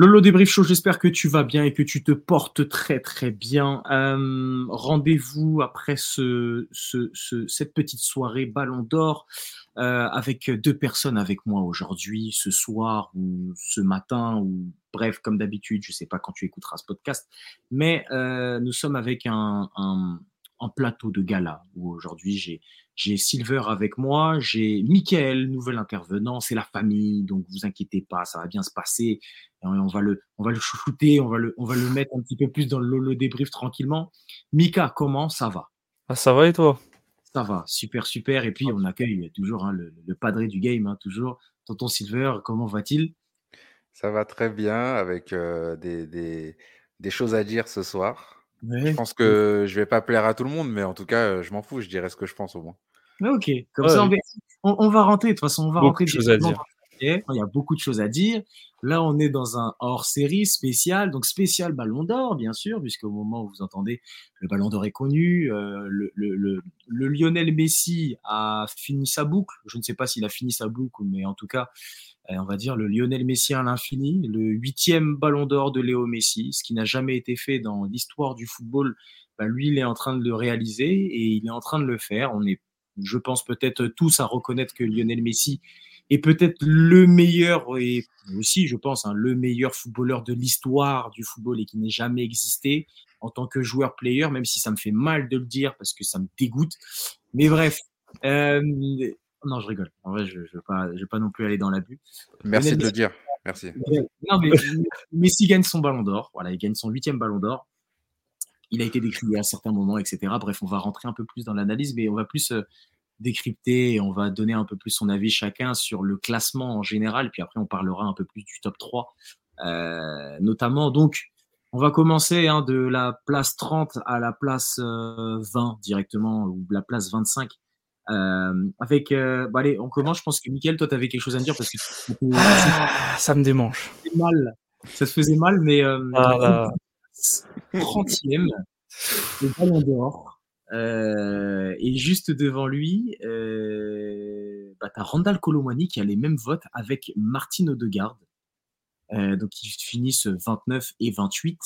Lolo Débrief Show, j'espère que tu vas bien et que tu te portes très très bien. Euh, Rendez-vous après ce, ce, ce, cette petite soirée Ballon d'Or euh, avec deux personnes avec moi aujourd'hui, ce soir ou ce matin ou bref, comme d'habitude, je sais pas quand tu écouteras ce podcast, mais euh, nous sommes avec un, un, un plateau de gala où aujourd'hui j'ai j'ai Silver avec moi, j'ai Michael, nouvel intervenant, c'est la famille, donc vous inquiétez pas, ça va bien se passer. Et on va le, on va le chouchouter, on va le, on va le mettre un petit peu plus dans le débrief tranquillement. Mika, comment ça va? Ah, Ça va et toi? Ça va, super, super. Et puis on accueille toujours hein, le, le padré du game, hein, toujours. Tonton Silver, comment va-t-il? Ça va très bien, avec euh, des, des, des choses à dire ce soir. Ouais. Je pense que je vais pas plaire à tout le monde, mais en tout cas, je m'en fous, je dirais ce que je pense au moins. Ok, comme ouais, ça, on va, on, on va, rentrer. De toute façon, on va rentrer. De choses à dire. Il y a beaucoup de choses à dire. Là, on est dans un hors-série spécial, donc spécial Ballon d'Or, bien sûr, puisqu'au moment où vous entendez, le Ballon d'Or est connu. Euh, le, le, le, le, Lionel Messi a fini sa boucle. Je ne sais pas s'il a fini sa boucle, mais en tout cas, euh, on va dire le Lionel Messi à l'infini, le huitième Ballon d'Or de Léo Messi, ce qui n'a jamais été fait dans l'histoire du football. Ben, lui, il est en train de le réaliser et il est en train de le faire. On est, je pense, peut-être tous à reconnaître que Lionel Messi est peut-être le meilleur et aussi, je pense, hein, le meilleur footballeur de l'histoire du football et qui n'ait jamais existé en tant que joueur-player, même si ça me fait mal de le dire parce que ça me dégoûte. Mais bref, euh, non, je rigole. En vrai, je ne veux, pas, je veux pas non plus aller dans l'abus. Merci de le dire. Merci. Non, mais Messi gagne son ballon d'or. Voilà, il gagne son huitième ballon d'or. Il a été décrié à certains moments, etc. Bref, on va rentrer un peu plus dans l'analyse, mais on va plus euh, décrypter et on va donner un peu plus son avis chacun sur le classement en général. Puis après, on parlera un peu plus du top 3, euh, notamment. Donc, on va commencer hein, de la place 30 à la place euh, 20 directement, ou la place 25. Euh, avec, euh, bah allez, on commence. Je pense que Mickaël, toi, tu avais quelque chose à me dire parce que ah, ça me démange. Mal. Ça te faisait mal, mais euh, ah, 30e, le ballon d'or. Euh, et juste devant lui, euh, bah, tu as Randall Colomwani qui a les mêmes votes avec Martin Odegaard. Euh, donc ils finissent 29 et 28.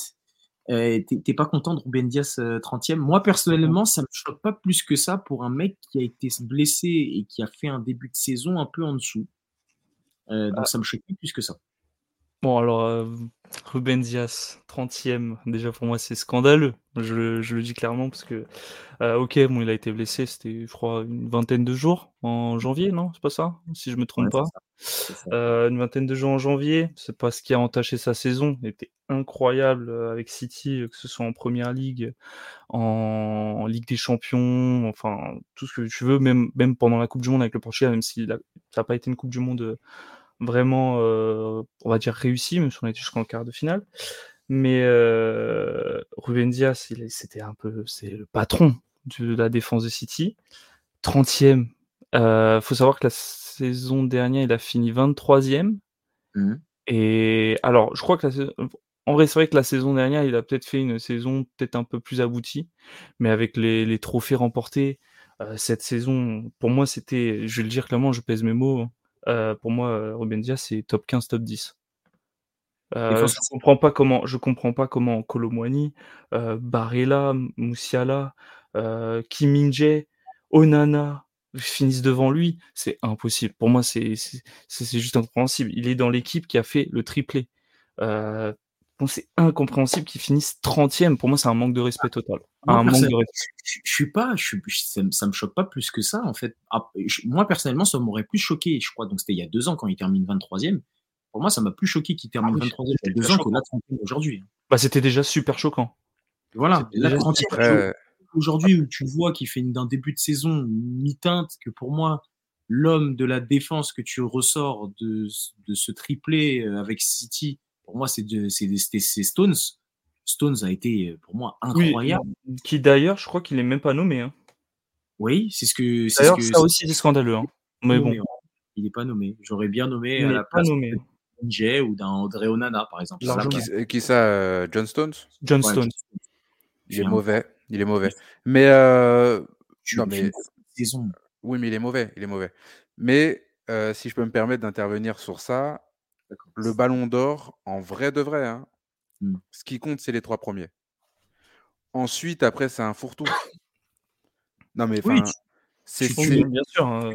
Euh, T'es pas content de Ruben Dias 30e Moi personnellement, ça me choque pas plus que ça pour un mec qui a été blessé et qui a fait un début de saison un peu en dessous. Donc ah. ça me choque plus que ça. Bon, alors, euh, Ruben Dias, 30e, déjà pour moi c'est scandaleux. Je, je, le dis clairement parce que, euh, ok, bon, il a été blessé, c'était, je crois, une vingtaine de jours en janvier, non? C'est pas ça Si je me trompe ouais, pas. Ça. Ça. Euh, une vingtaine de jours en janvier, c'est pas ce qui a entaché sa saison. Il était incroyable avec City, que ce soit en première ligue, en, en Ligue des Champions, enfin, tout ce que tu veux, même, même pendant la Coupe du Monde avec le Portugal, même si la, ça n'a pas été une Coupe du Monde vraiment, euh, on va dire, réussi, même si on était jusqu'en quart de finale. Mais euh, Ruben Dias, c'était un peu, c'est le patron de la défense de City. 30e. Euh, faut savoir que la saison dernière, il a fini 23e. Mmh. Et alors, je crois que la, en vrai, c'est vrai que la saison dernière, il a peut-être fait une saison peut-être un peu plus aboutie, mais avec les, les trophées remportés, euh, cette saison, pour moi, c'était, je vais le dire clairement, je pèse mes mots, euh, pour moi, Ruben Dias, c'est top 15, top 10. Euh, je comprends pas comment, je comprends pas comment Colomwani, euh, Barella, Moussiala, euh, Kim Onana finissent devant lui. C'est impossible. Pour moi, c'est c'est juste incompréhensible. Il est dans l'équipe qui a fait le triplé. Euh, c'est incompréhensible qu'il finisse 30e. Pour moi, c'est un manque de respect total. Moi, un manque de respect. Je, je suis pas, je, ça, ça, me choque pas plus que ça, en fait. Ah, je, moi, personnellement, ça m'aurait plus choqué, je crois. Donc, c'était il y a deux ans quand il termine 23e. Pour moi, ça m'a plus choqué qu'il termine ah, 23e il y a deux ans que là, aujourd'hui. Bah, c'était déjà super choquant. Voilà. Là, euh... Aujourd'hui, où tu vois qu'il fait d'un début de saison mi-teinte, que pour moi, l'homme de la défense que tu ressors de, de ce triplé avec City, pour moi, c'est Stones. Stones a été pour moi incroyable. qui d'ailleurs, je crois qu'il est même pas nommé. Hein. Oui, c'est ce que. D'ailleurs, ça aussi c'est scandaleux. Hein. Mais bon. Il n'est pas nommé. J'aurais bien nommé à la place nommé. d'un ou d'un André Onana, par exemple. Qui, ça euh, John Stones? John Stones. Il est mauvais. Il est mauvais. Mais. Euh... Non, mais... Oui, mais il est mauvais. Il est mauvais. Mais euh, si je peux me permettre d'intervenir sur ça, le ballon d'or, en vrai de vrai, hein, mmh. ce qui compte, c'est les trois premiers. Ensuite, après, c'est un fourre-tout. Non, mais oui, c'est bien sûr. Hein,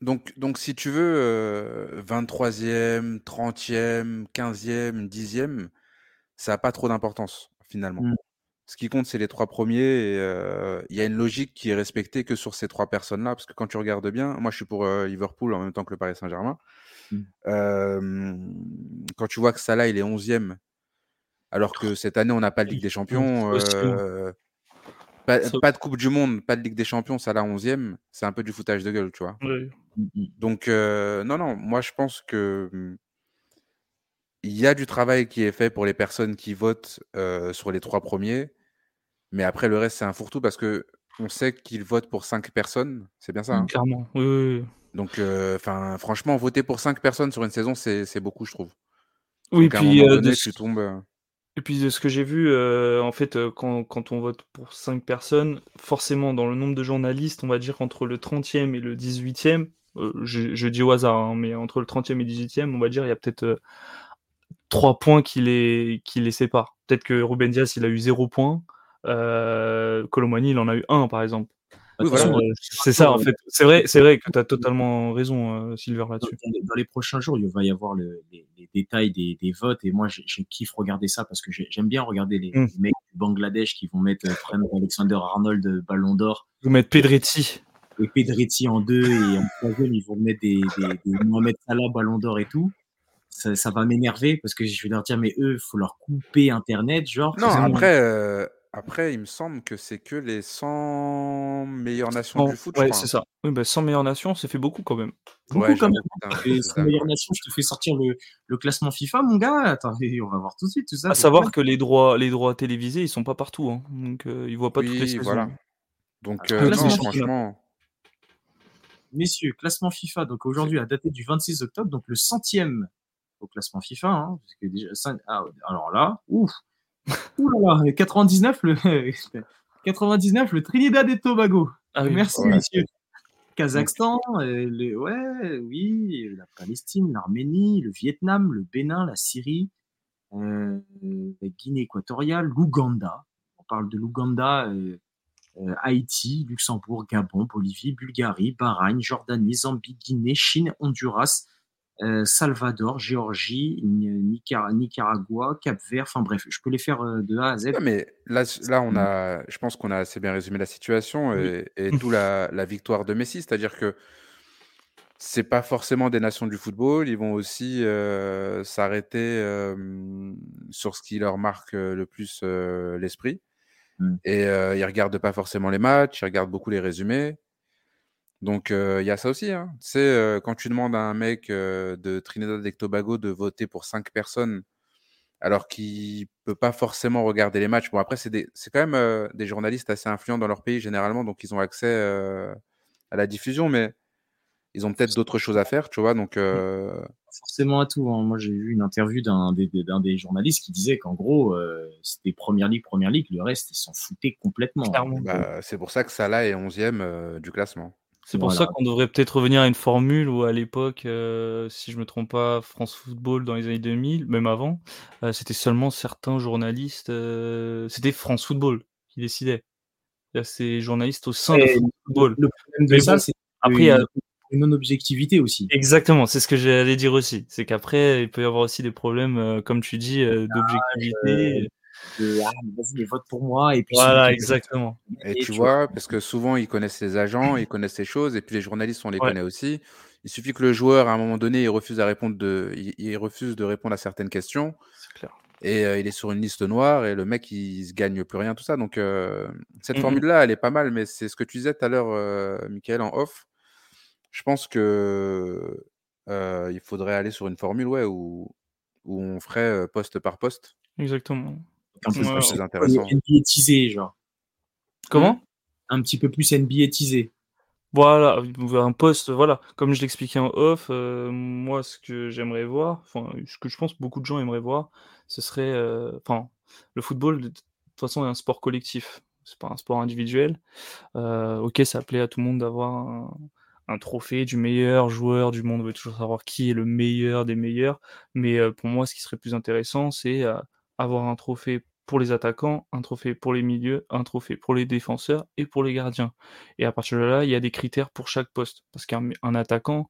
donc, donc, si tu veux, 23e, 30e, 15e, 10e, ça n'a pas trop d'importance, finalement. Mmh. Ce qui compte, c'est les trois premiers. Il y a une logique qui est respectée que sur ces trois personnes-là. Parce que quand tu regardes bien, moi, je suis pour Liverpool en même temps que le Paris Saint-Germain. Mmh. quand tu vois que Salah, il est 11e, alors que cette année, on n'a pas de Ligue des Champions. Pas, de Coupe du Monde, pas de Ligue des Champions, ça la 11e, c'est un peu du foutage de gueule, tu vois. Donc, euh, non, non, moi je pense que mmh, il y a du travail qui est fait pour les personnes qui votent sur les trois premiers, mais après le reste c'est un fourre-tout parce que on sait qu'ils votent pour cinq personnes, c'est bien ça hein? Clairement, oui. Donc, euh, franchement, voter pour cinq personnes sur une saison, c'est beaucoup, je trouve. Oui, puis tu tombes. Et puis de ce que j'ai vu, euh, en fait, euh, quand, quand on vote pour 5 personnes, forcément dans le nombre de journalistes, on va dire qu'entre le 30e et le 18e, euh, je, je dis au hasard, hein, mais entre le 30e et le 18e, on va dire il y a peut-être 3 points qui les, qui les séparent. Peut-être que Ruben Diaz, il a eu 0 points, euh, il en a eu 1 par exemple. Euh, c'est ça, en fait. C'est vrai, c'est vrai que tu as totalement raison, euh, Silver, là-dessus. Dans, les prochains jours, il va y avoir les, détails des, votes. Et moi, je, kiffe regarder ça parce que j'aime bien regarder les, mmh. mecs du Bangladesh qui vont mettre euh, Alexander Arnold Ballon d'Or. Vous mettre Pedretti. Et Pedretti en deux et en troisième, ils vont mettre des, des, Mohamed Salah Ballon d'Or et tout. Ça, va m'énerver parce que je vais leur dire, mais eux, il faut leur couper Internet, genre. Non, après, après, il me semble que c'est que les 100 meilleures nations du foot, ouais, c'est ça. Oui, bah, 100 meilleures nations, ça fait beaucoup quand même. Beaucoup quand même. 100 meilleures nations, je te fais sortir le, le, classement FIFA, mon gars. Attends, on va voir tout de suite tout ça. À savoir que les droits, les droits télévisés, ils sont pas partout. Hein. Donc, euh, ils voient pas toutes les saisons. voilà. Donc, euh, non, franchement... Messieurs, classement FIFA, donc aujourd'hui, à dater du 26 octobre, donc le centième au classement FIFA. Hein, parce que déjà, ah, alors là, ouf, Ouh là là, 99, le, 99, le Trinidad et Tobago. Ah Merci, messieurs. Kazakhstan, euh, ouais, oui, la Palestine, l'Arménie, le Vietnam, le Bénin, la Syrie, euh, la Guinée équatoriale, l'Ouganda. On parle de l'Ouganda, euh, Haïti, Luxembourg, Gabon, Bolivie, Bulgarie, Bahreïn, Jordanie, Zambie, Guinée, Chine, Honduras, Salvador, Géorgie, Nicaragua, Cap-Vert, enfin bref, je peux les faire euh, de A à Z. mais là, là on a, je pense qu'on a assez bien résumé la situation et, tout la, victoire de Messi, c'est-à-dire que c'est pas forcément des nations du football, ils vont aussi euh, s'arrêter sur ce qui leur marque le plus l'esprit. Mmh. Et ils regardent pas forcément les matchs, ils regardent beaucoup les résumés. Donc, il y a ça aussi. Hein. Tu sais, quand tu demandes à un mec de Trinidad et Tobago de voter pour cinq personnes, alors qu'il peut pas forcément regarder les matchs. Bon, après, c'est quand même des journalistes assez influents dans leur pays, généralement, donc ils ont accès à la diffusion, mais ils ont peut-être d'autres choses à faire, tu vois? Donc, forcément à tout. Hein. Moi, j'ai vu une interview d'un des, des, journalistes qui disait qu'en gros, c'était Première Ligue, Première Ligue, le reste, ils s'en foutaient complètement. Bah, c'est pour ça que Salah est 11e du classement. C'est pour ça qu'on devrait peut-être revenir à une formule où à l'époque, euh, si je me trompe pas, France Football dans les années 2000, même avant, euh, c'était seulement certains journalistes, euh, c'était France Football qui décidait. Il y a ces journalistes au sein de France Football. Le problème de ça, c'est après il y a une non-objectivité aussi. Exactement, c'est ce que j'allais dire aussi. C'est qu'après, il peut y avoir aussi des problèmes, comme tu dis, ah, d'objectivité ah, vas-y, vote pour moi. Et puis voilà, exactement. Et, tu, vois, parce que souvent, ils connaissent les agents, ils connaissent ces choses, et puis les journalistes, on les connaît aussi. Il suffit que le joueur, à un moment donné, il refuse, à répondre de, il, refuse de répondre à certaines questions. Clair. Et euh, il est sur une liste noire, et le mec, il, se gagne plus rien, tout ça. Donc, euh, cette mmh formule-là, elle est pas mal, mais c'est ce que tu disais tout à l'heure, euh, Michael, en off. Je pense que il faudrait aller sur une formule ouais, où, où on ferait poste par poste. Exactement Un peu plus c'est intéressant. NBA teasé, genre. Comment? Un petit peu plus NBA teasé. Voilà, un poste, voilà, comme je l'expliquais en off, euh, moi ce que j'aimerais voir, enfin ce que je pense beaucoup de gens aimeraient voir, ce serait, euh, enfin, le football de toute façon est un sport collectif, c'est pas un sport individuel. Euh, ok, ça plaît à tout le monde d'avoir un, un trophée du meilleur joueur du monde, on veut toujours savoir qui est le meilleur des meilleurs, mais euh, pour moi ce qui serait plus intéressant c'est euh, avoir un trophée pour les attaquants, un trophée pour les milieux, un trophée pour les défenseurs et pour les gardiens. Et à partir de là, il y a des critères pour chaque poste. Parce qu'un un attaquant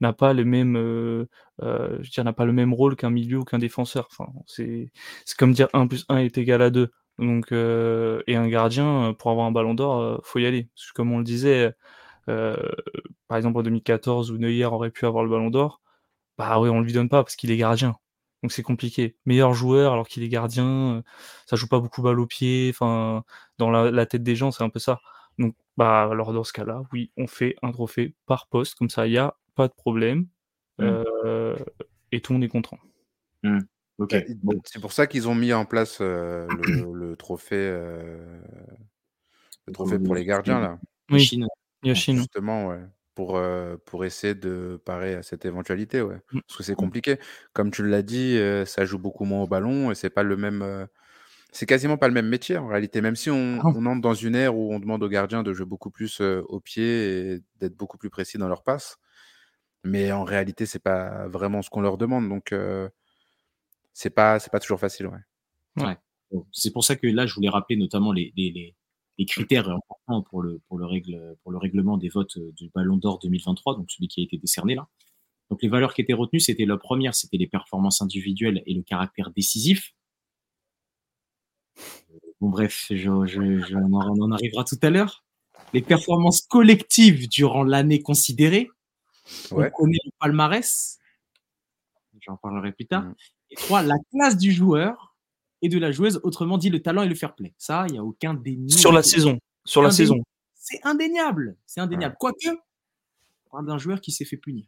n'a pas le même, euh, euh, n'a pas le même rôle qu'un milieu ou qu'un défenseur. Enfin, c'est, c'est comme dire 1 plus 1 est égal à 2. Donc, euh, et un gardien, pour avoir un ballon d'or, euh, faut y aller. Parce que comme on le disait, euh, par exemple en 2014 où Neuer aurait pu avoir le ballon d'or, bah oui, on lui donne pas parce qu'il est gardien. Donc c'est compliqué. Meilleur joueur alors qu'il est gardien, euh, ça joue pas beaucoup balle au pied. Enfin, dans la, la tête des gens, c'est un peu ça. Donc, bah, alors dans ce cas-là, oui, on fait un trophée par poste, comme ça, il y a pas de problème Mm. euh, et tout le monde est content. Ok. Bon. C'est pour ça qu'ils ont mis en place euh, le, le trophée, euh, le trophée pour les gardiens là. Oui. Yoshino. Justement, ouais. Pour, euh, pour essayer de parer à cette éventualité, ouais. Mm. Parce que c'est compliqué. Comme tu l'as dit, euh, ça joue beaucoup moins au ballon et c'est pas le même. euh, C'est quasiment pas le même métier en réalité. Même si on, Ah non. on entre dans une ère où on demande aux gardiens de jouer beaucoup plus euh, au pied et d'être beaucoup plus précis dans leurs passes. Mais en réalité, c'est pas vraiment ce qu'on leur demande. Donc, euh, c'est pas, c'est pas toujours facile, ouais. Bon, C'est pour ça que là, je voulais rappeler notamment les, les, les, les critères importants pour le, pour, le règle, pour le règlement des votes euh, du Ballon d'Or 2023, donc celui qui a été décerné là. Donc les valeurs qui étaient retenues, c'était la première, c'était les performances individuelles et le caractère décisif. Bon bref, je, je, je- on, en, on en arrivera tout à l'heure. Les performances collectives durant l'année considérée. Ouais. On connaît le palmarès. J'en parlerai plus tard. Mm. Et trois, la classe du joueur et de la joueuse, autrement dit le talent et le fair play. Ça, il n'y a aucun déni. Sur la saison. Sur la saison. C'est indéniable. C'est indéniable. Quoique, on parle d'un joueur qui s'est fait punir.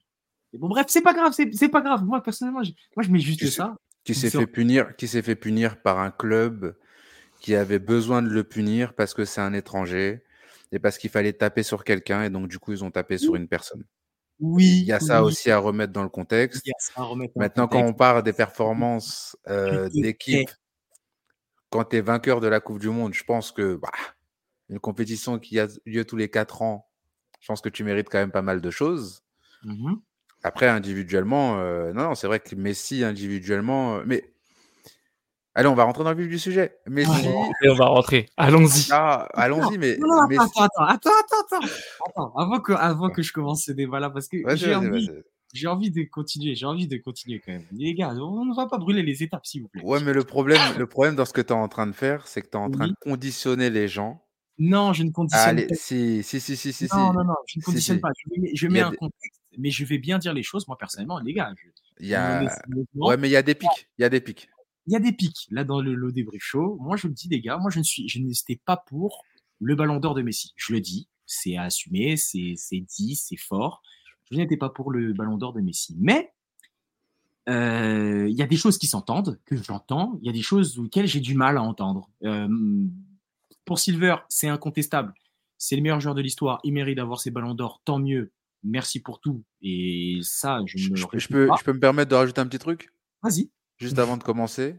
Et bon, bref, c'est pas grave, c'est c'est pas grave. Moi, personnellement, je, moi, je mets juste ça. Qui s'est fait punir, qui s'est fait punir par un club qui avait besoin de le punir parce que c'est un étranger et parce qu'il fallait taper sur quelqu'un et donc du coup ils ont tapé sur une personne. Oui. Il y a ça aussi à remettre dans le contexte. il y a ça à remettre en Maintenant, quand contexte. on parle des performances euh, d'équipe, quand tu es vainqueur de la Coupe du Monde, je pense que bah, une compétition qui a lieu tous les quatre ans, je pense que tu mérites quand même pas mal de choses. Mhm. Après, individuellement, euh, non, non, c'est vrai que Messi, individuellement, euh, mais allez, on va rentrer dans le vif du sujet. Messi, Et on va rentrer. Allons-y. ah, allons-y, mais Non, non, Messi- attends, attends, attends, attends, attends, avant que, avant que je commence ce débat-là, parce que j'ai envie. J'ai envie de continuer, j'ai envie de continuer quand même. Les gars, on ne va pas brûler les étapes, s'il vous plaît. Ouais, mais le problème, le problème dans ce que tu es en train de faire, c'est que tu es en train Oui. de conditionner les gens. Non, je ne conditionne Allez, pas. si, si, si, si, si. non, non, non, je ne conditionne si. pas. Je mets, je un des- contexte, mais je vais bien dire les choses, moi, personnellement, les gars. Je, Il y a... Ouais, mais il y a des pics. Il y a des pics. il y a des pics là dans le, le débrief show. Moi, je le dis, les gars, moi, je ne suis, je n'étais pas pour le Ballon d'Or de Messi. Je le dis, c'est à assumer, c'est dit, c'est fort. Je n'étais pas pour le Ballon d'Or de Messi, mais euh, il y a des choses qui s'entendent, que j'entends. Il y a des choses auxquelles j'ai du mal à entendre. Euh, pour Silver, c'est incontestable. C'est le meilleur joueur de l'histoire. Il mérite d'avoir ses ballons d'or. Tant mieux. Merci pour tout. Et ça, je Je, réfute peux, pas. je peux me permettre de rajouter un petit truc? Vas-y. juste avant de commencer.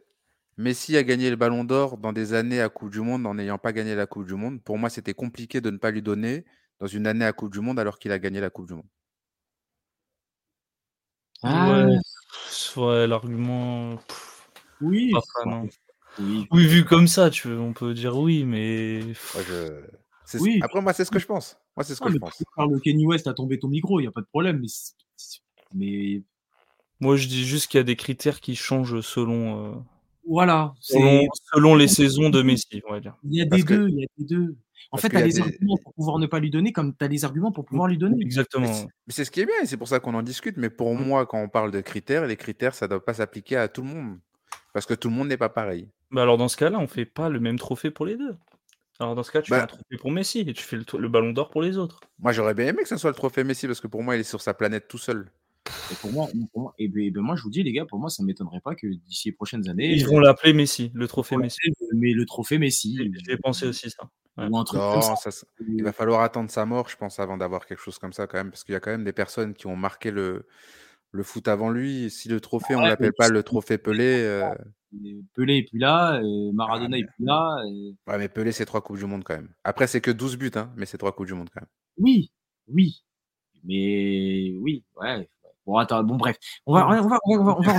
Messi a gagné le Ballon d'Or dans des années à Coupe du Monde en n'ayant pas gagné la Coupe du Monde. Pour moi, c'était compliqué de ne pas lui donner dans une année à Coupe du Monde alors qu'il a gagné la Coupe du Monde. Ah, Ouais, ouais, l'argument. pff, oui. hein. Oui. Oui, vu comme ça, tu veux, on peut dire oui, mais. Moi, je- c'est- Oui. Après, moi, c'est ce que je pense. Moi, c'est ce que je pense. tu parles de Kenny West, a tombé ton micro, il n'y a pas de problème. Mais, c'est- mais Moi, je dis juste qu'il y a des critères qui changent selon, euh, voilà. c'est- selon, selon les saisons de Messi, on va dire. Il y a des Parce que- deux. Il y a des deux. En parce fait, tu as les des- arguments pour pouvoir ne pas lui donner, comme tu as les arguments pour pouvoir lui donner. Exactement. Mais c'est- ce qui est bien et c'est pour ça qu'on en discute. Mais pour moi, quand on parle de critères, les critères, ça ne doit pas s'appliquer à tout le monde. Parce que tout le monde n'est pas pareil. Bah alors, dans ce cas-là, on fait pas le même trophée pour les deux. Alors, dans ce cas, tu Bah- fais un trophée pour Messi et tu fais le, ballon d'or pour les autres. Moi, j'aurais bien aimé que ce soit le trophée Messi parce que pour moi, il est sur sa planète tout seul. Et pour moi, pour moi- et ben, et ben moi, je vous dis, les gars, pour moi, ça ne m'étonnerait pas que d'ici les prochaines années, Ils vont l'appeler Messi, le trophée Messi. mais le trophée Messi, J'ai j'ai pensé aussi ça. Ouais. ou un truc comme ça. Non, ça, il va falloir attendre sa mort, je pense, avant d'avoir quelque chose comme ça quand même, parce qu'il y a quand même des personnes qui ont marqué le, le foot avant lui. Si le trophée, on Ouais, l'appelle mais pas le trophée Pelé, euh, Pelé est plus là, et Maradona Ah, est mais- plus là. et- ouais, mais Pelé, c'est trois Coupes du Monde quand même. Après, c'est que 12 buts, hein, mais c'est trois Coupes du Monde quand même. Oui, oui, mais oui, ouais. Bon, attends, bon, bref, on va, on va, on va, on va, on va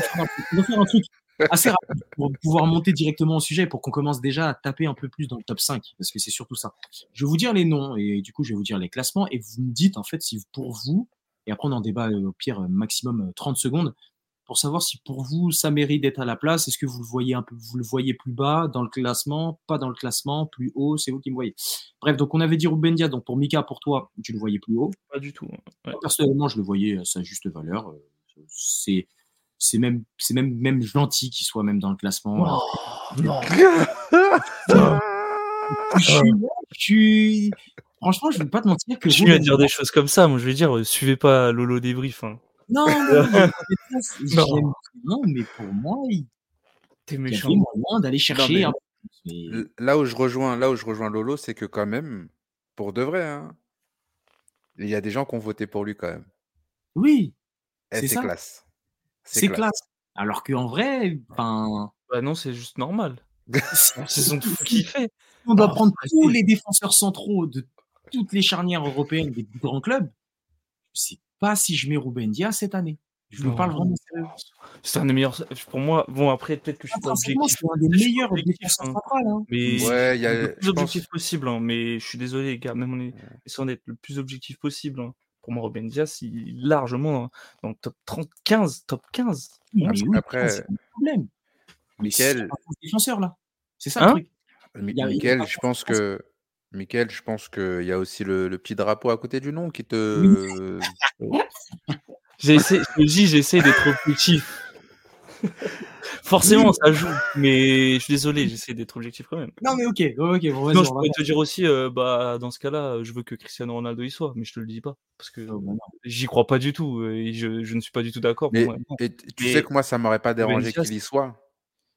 on va faire un truc assez rapide pour pouvoir monter directement au sujet, pour qu'on commence déjà à taper un peu plus dans le top 5, parce que c'est surtout ça. Je vais vous dire les noms, et du coup, je vais vous dire les classements, et vous me dites, en fait, si pour vous, et après on en débat euh, au pire euh, maximum euh, 30 secondes, pour savoir si pour vous, ça mérite d'être à la place, est-ce que vous le voyez un peu, vous le voyez plus bas dans le classement, pas dans le classement, plus haut, c'est vous qui me voyez. Bref, donc on avait dit Ruben Dia, donc pour Mika, pour toi, tu le voyais plus haut. Pas du tout. Ouais. Personnellement, je le voyais à sa juste valeur. Euh, C'est c'est même c'est même même gentil qu'il soit même dans le classement. Oh, non. Je suis- je suis- franchement, je vais pas te mentir que Continue à Ruben dire des choses comme ça. Moi, je vais dire, euh, suivez pas Lolo débrief. Hein. non, non, non, je mais pour moi, il T'es y méchant. avait moyen d'aller chercher. mais- Là où je rejoins, là où je rejoins Lolo, c'est que quand même, pour de vrai, hein, il y a des gens qui ont voté pour lui quand même. Oui, Eh, C'est classe. C'est classe. Alors qu'en vrai, enfin, Bah non, c'est juste normal. C'est une saison de fou qu'il fait. on doit Ah, prendre vas-y. tous les défenseurs centraux de toutes les charnières européennes des plus grands clubs. Je sais pas si je mets Ruben Dia cette année. Je vous parle vraiment sérieux. C'est un des meilleurs. Pour moi, bon, après, peut-être que je suis pas objectif. c'est un des meilleurs objectif, défenseurs hein. centrales. Hein. Mais Ouais, il y a, le plus objectif possible. hein. Mais je suis désolé, les gars. Même on est essayant d'être le plus objectif possible. Pour moi, Ruben Diaz, il est largement dans le top 30, 15, top 15. Oui, oui, après, c'est un problème. Mais c'est défenseur là. C'est ça Hein le truc. Mi- Il y a- il y a Mickaël, pas je pense que Mickaël, je pense qu'il y a aussi le, le petit drapeau à côté du nom qui te. J'ai essayé, je te le dis, j'essaie d'être objectif. Forcément, ça joue. Mais je suis désolé, j'essaie d'être objectif quand même. Non, mais ok, ok, bon, Non, on je pourrais te dire aussi, euh, bah, dans ce cas-là, je veux que Cristiano Ronaldo y soit, mais je te le dis pas. Parce que Oh, non. j'y crois pas du tout. euh, Et je, je ne suis pas du tout d'accord. Mais moi, non. et tu sais que moi, ça m'aurait pas dérangé qu'il y soit.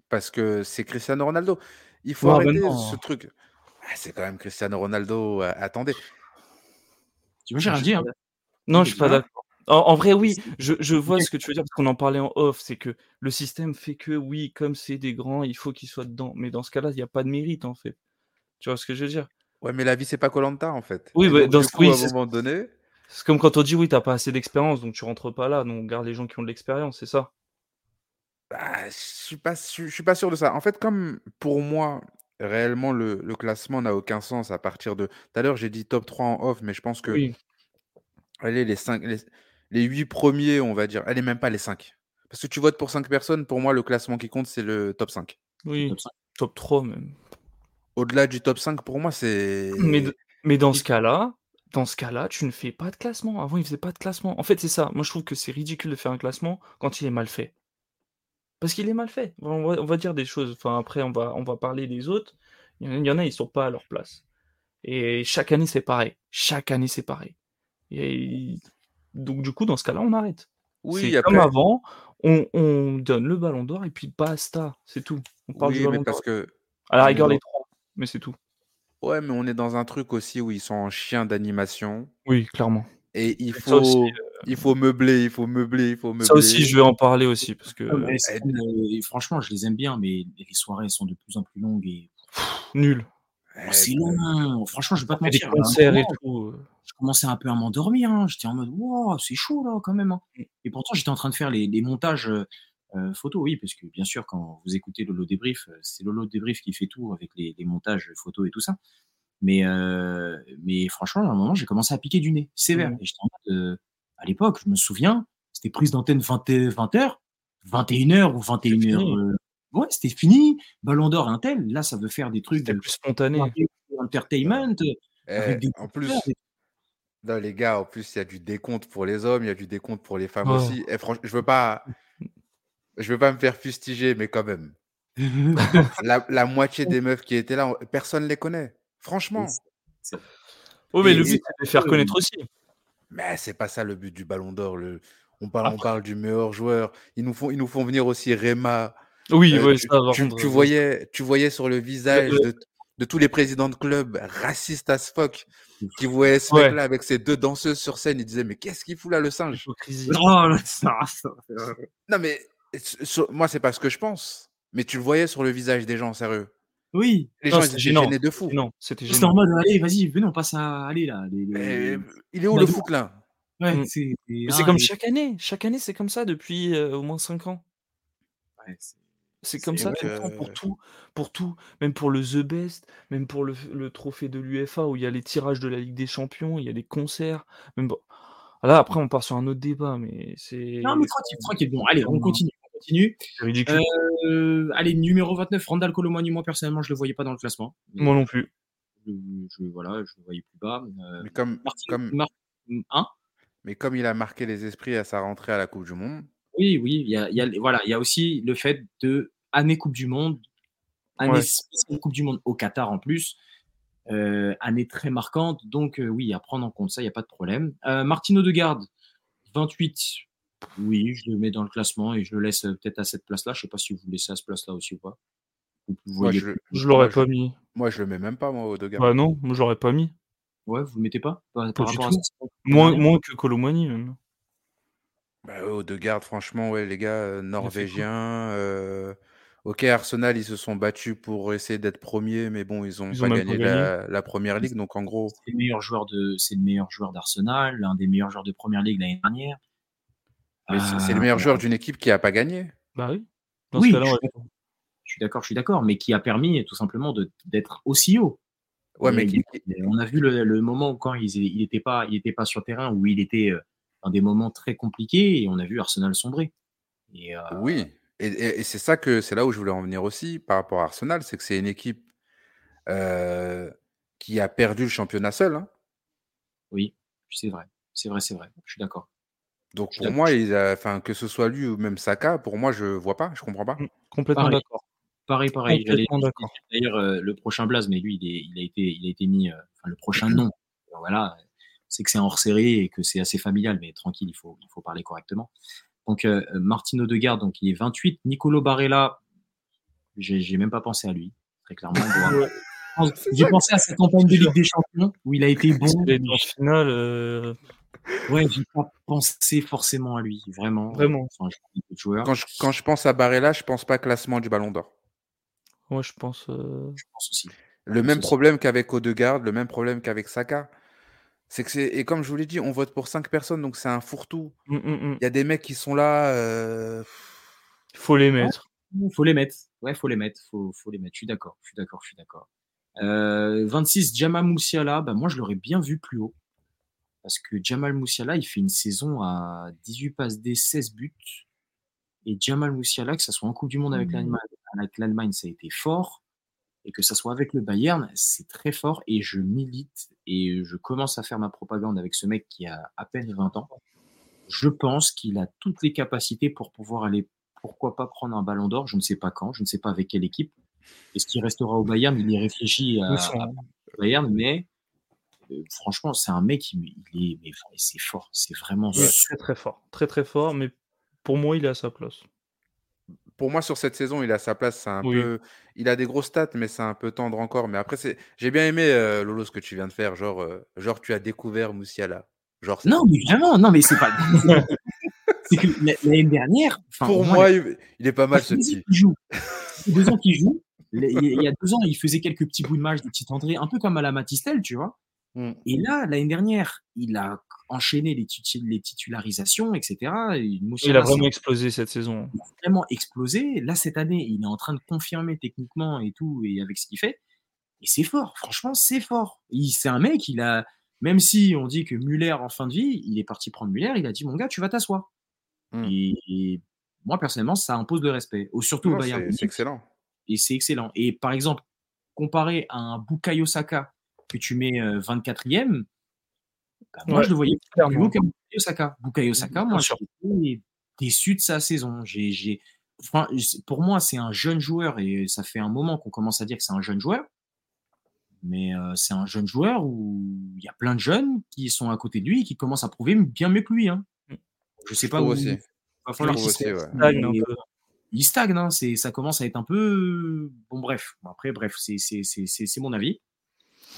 Parce que c'est Cristiano Ronaldo. Il faut Non, mais arrêter non. ce truc. Ah, c'est quand même Cristiano Ronaldo. euh, attendez. Tu veux j'ai rien hein. Non, je suis pas d'accord. En, en vrai, oui, je, je vois ce que tu veux dire parce qu'on en parlait en off. C'est que le système fait que, oui, comme c'est des grands, il faut qu'ils soient dedans. Mais dans ce cas-là, il n'y a pas de mérite en fait. Tu vois ce que je veux dire? Ouais, mais la vie, c'est pas Colanta en fait. Oui, bah, donc, dans ce- coup, oui, à c'est- un moment donné. C'est comme quand on dit, oui, t'as pas assez d'expérience, donc tu rentres pas là. Donc garde les gens qui ont de l'expérience, c'est ça? Bah, je suis pas, je suis pas sûr de ça. En fait, comme pour moi, réellement, le, le classement n'a aucun sens à partir de. Tout à l'heure, j'ai dit top 3 en off, mais je pense que. Oui. Allez, les, 5, les, les 8 premiers, on va dire. Allez, même pas les 5. Parce que tu votes pour 5 personnes, pour moi, le classement qui compte, c'est le top 5. Oui, Top cinq. top 3 même. Au-delà du top 5, pour moi, c'est. Mais, dans ce cas-là, dans ce cas-là, tu ne fais pas de classement. Avant, il faisait pas de classement. En fait, c'est ça. Moi, je trouve que c'est ridicule de faire un classement quand il est mal fait. Parce qu'il est mal fait. On va, on va dire des choses. Enfin, après, on va, on va parler des autres. Il y en a, il y en a, ils sont pas à leur place. Et chaque année, c'est pareil. Chaque année, c'est pareil. Et donc, du coup, dans ce cas-là, on arrête. Oui, après. comme avant. On, on donne le ballon d'or et puis basta. C'est tout. On parle du Oui, mais parce d'or. que. À la rigueur, les trois. Mais c'est tout. Ouais, mais on est dans un truc aussi où ils sont en chien d'animation. Oui, clairement. Et il faut, aussi, il faut meubler, il faut meubler, il faut meubler. Ça aussi, je vais en parler aussi. Parce que Ouais, mais euh, et franchement, je les aime bien, mais les soirées sont de plus en plus longues et nul. Oh, Eh, c'est long. Franchement, je vais pas te mentir. concerts et tout. euh. je commençais un peu à m'endormir. hein. J'étais en mode, wow, c'est chaud là quand même. hein. Mm. Et pourtant, j'étais en train de faire les, les montages euh, euh, photos, oui, parce que bien sûr, quand vous écoutez Lolo Débrief, euh, c'est Lolo Débrief qui fait tout avec les, les montages photos et tout ça. Mais, euh, mais franchement, à un moment, j'ai commencé à piquer du nez, sévère. Mm. Et j'étais en mode, euh, à l'époque, je me souviens, c'était prise d'antenne 20, 20h, 21h ou 21h. Euh, ouais, c'était fini. Ballon d'or, un tel. Là, ça veut faire des trucs C'était plus spontané. entertainment. euh, eh, des en plus, non, les gars, en plus, il y a du décompte pour les hommes, il y a du décompte pour les femmes Oh. aussi. Et franchement, je veux pas, je veux pas me faire fustiger, mais quand même, la, la moitié des meufs qui étaient là, on- personne les connaît. Franchement. Oh, mais Et- le but, c'est de les faire connaître aussi. Mais c'est pas ça le but du Ballon d'Or. Le... On parle, on parle du meilleur joueur. Ils nous font, ils nous font venir aussi Rema. Oui, Euh, ouais, tu, ça va tu- rendre. tu voyais, tu voyais sur le visage de, de tous les présidents de clubs racistes as fuck qui voyaient ce Ouais. mec-là avec ses deux danseuses sur scène. Ils disaient Mais qu'est-ce qu'il fout là, le singe? Là, ça, ça- Non, mais sur- moi, c'est pas ce que je pense. Mais tu le voyais sur le visage des gens, sérieux. Oui. Les Non, gens, étaient gênés de fou. Non, c'était C'était en mode, allez, vas-y, venez, on passe à. Allez, là. les- les- il est où le foot là? Ouais, Mm. c'est. Ah, comme et- chaque année. Chaque année, c'est comme ça depuis euh, au moins 5 ans. ouais, c'est- C'est comme ça vrai tout le temps, que- pour tout, pour tout, même pour le The Best, même pour le, le trophée de l'UFA où il y a les tirages de la Ligue des Champions, il y a des concerts. Même bon- Là, après, on part sur un autre débat, mais c'est Non, mais tranquille, tranquille. Bon, allez, on continue. On continue. c'est ridicule. Euh, allez, numéro 29, Randall Colomani, moi personnellement, je le voyais pas dans le classement. Moi non plus. Je, je- voilà, je le voyais plus bas. Euh, mais comme, Martin- comme, Mar- hein? Mais comme il a marqué les esprits à sa rentrée à la Coupe du Monde, Oui, oui, il y a, il y a- voilà, il y a aussi le fait de année Coupe du Monde, année Ouais. spéciale Coupe du Monde au Qatar en plus, euh, année très marquante. Donc, euh, oui, à prendre en compte ça, il n'y a pas de problème. Euh, Martino de Garde, 28. Oui, je le mets dans le classement et je le laisse euh, peut-être à cette place-là. Je ne sais pas si vous le laissez à cette place-là aussi ou pas. Vous, je, Je l'aurais pas mis. moi, je le mets même pas, moi, au Degar. Bah non, moi j'aurais pas mis. Ouais, vous ne le mettez pas? Par, Pas par du rapport à tout. ça Moins, moins que Colomani même. Bah, Degarde, franchement, ouais, les gars, euh, norvégiens. euh, Ok, Arsenal, ils se sont battus pour essayer d'être premiers, mais bon, ils ont Ils pas ont même gagné pas la, la première ligue, donc en gros, C'est le meilleur joueur de, c'est le meilleur joueur d'Arsenal, l'un des meilleurs joueurs de Première Ligue l'année dernière. mais c'est c'est le Euh, meilleur joueur d'une équipe qui a pas gagné. Bah oui. Dans Oui, ce cas-là, je suis Je suis d'accord, je suis d'accord, mais qui a permis tout simplement de- d'être aussi haut. Ouais, mais qui- on a vu le, le moment où quand il n'était pas, il était pas sur terrain, où il était euh, dans des moments très compliqués, et on a vu Arsenal sombrer. Et, euh, Oui, et, et- et c'est ça que c'est là où je voulais en venir aussi par rapport à Arsenal, c'est que c'est une équipe euh, qui a perdu le championnat seul. hein. oui, c'est vrai, c'est vrai, c'est vrai. Je suis d'accord. Donc pour moi, il a- enfin que ce soit lui ou même Saka, pour moi, je vois pas, je comprends pas. Mm, Complètement Pareil. d'accord. Pareil, pareil. J'allais Complètement d'accord. d'ailleurs euh, le prochain Blaze, mais lui, il, est- il a été, il a été mis, euh, enfin le prochain nom. Voilà, c'est que c'est hors série et que c'est assez familial, mais tranquille, il faut, il faut parler correctement. Donc euh, Martino Degarde, donc il est 28. Nicolo Barella, j'ai même pas pensé à lui, très clairement. Bon, J'ai pensé à sa campagne de Ligue des Champions où il a été bon. En finale, euh, Ouais, j'ai pas pensé forcément à lui, vraiment. Vraiment. Enfin, je Quand je, quand je pense à Barella, je pense pas classement du Ballon d'Or. moi je pense. euh, je pense aussi. Le même problème qu'avec Odegaard, le même problème qu'avec Saka. C'est que c'est et comme je vous l'ai dit, on vote pour cinq personnes, donc c'est un fourre-tout. mm, mm, mm. Il y a des mecs qui sont là. euh, Faut les mettre. Faut les mettre. Ouais, faut les mettre. Faut, faut les mettre. Je suis d'accord. Je suis d'accord. Je suis d'accord. Euh, 26, Jamal Moussiala. Bah, moi, je l'aurais bien vu plus haut. Parce que Jamal Moussiala, il fait une saison à 18 passes D, 16 buts. Et Jamal Moussiala, que ça soit en Coupe du Monde avec l'Allemagne, ça a été fort. Et que ça soit avec le Bayern, c'est très fort. Et je milite et je commence à faire ma propagande avec ce mec qui a à peine 20 ans. Je pense qu'il a toutes les capacités pour pouvoir aller pourquoi pas prendre un ballon d'or Je ne sais pas quand, je ne sais pas avec quelle équipe. Est-ce qu'il restera au Bayern? Il y réfléchit à, à Bayern, mais euh, franchement, c'est un mec, il, il est, c'est fort, c'est vraiment super. très très fort. Très très fort, mais pour moi, il est à sa place. Pour moi, sur cette saison, il a sa place. C'est un Oui. peu, il a des grosses stats, mais c'est un peu tendre encore. Mais après, c'est, j'ai bien aimé euh, Lolo ce que tu viens de faire. Genre, euh, genre, tu as découvert Moussiala. Genre, Non, mais vraiment, non, mais c'est pas. c'est que la- l'année dernière, pour moi, moi, il, il est pas mal ce petit. qu'il joue. Deux ans qu'il joue. Il y a deux ans, il faisait quelques petits bouts de match, des petits entrées, un peu comme à la Matistel, tu vois. Mm. Et là, l'année dernière, il a enchaîné les, titu- les titularisations, etc. Et Il a vraiment explosé cette saison. il a vraiment explosé. Là, cette année, il est en train de confirmer techniquement et tout, et avec ce qu'il fait. Et c'est fort, franchement, c'est fort. Il- C'est un mec, il a, même si on dit que Muller en fin de vie, il est parti prendre Muller, il a dit, mon gars, tu vas t'asseoir. Mm. Et, et moi, personnellement, ça impose le respect, Au- surtout au Bayern. c'est excellent. et c'est excellent. Et par exemple, comparé à un Bukayo Saka que tu mets euh, 24e, bah, moi Ouais, je le voyais plus clairement. haut que Bukayo Saka. Bukayo Saka, moi j'étais déçu de sa saison. J'ai, j'ai... Enfin, pour moi, c'est un jeune joueur et ça fait un moment qu'on commence à dire que c'est un jeune joueur. Mais euh, c'est un jeune joueur où il y a plein de jeunes qui sont à côté de lui et qui commencent à prouver bien mieux que lui. Hein. Je sais Je pas où. aussi. Va falloir qu'il ouais. Il stagne, hein, c'est, ça commence à être un peu. Bon, bref. Après, bref, c'est, c'est, c'est, c'est, c'est mon avis.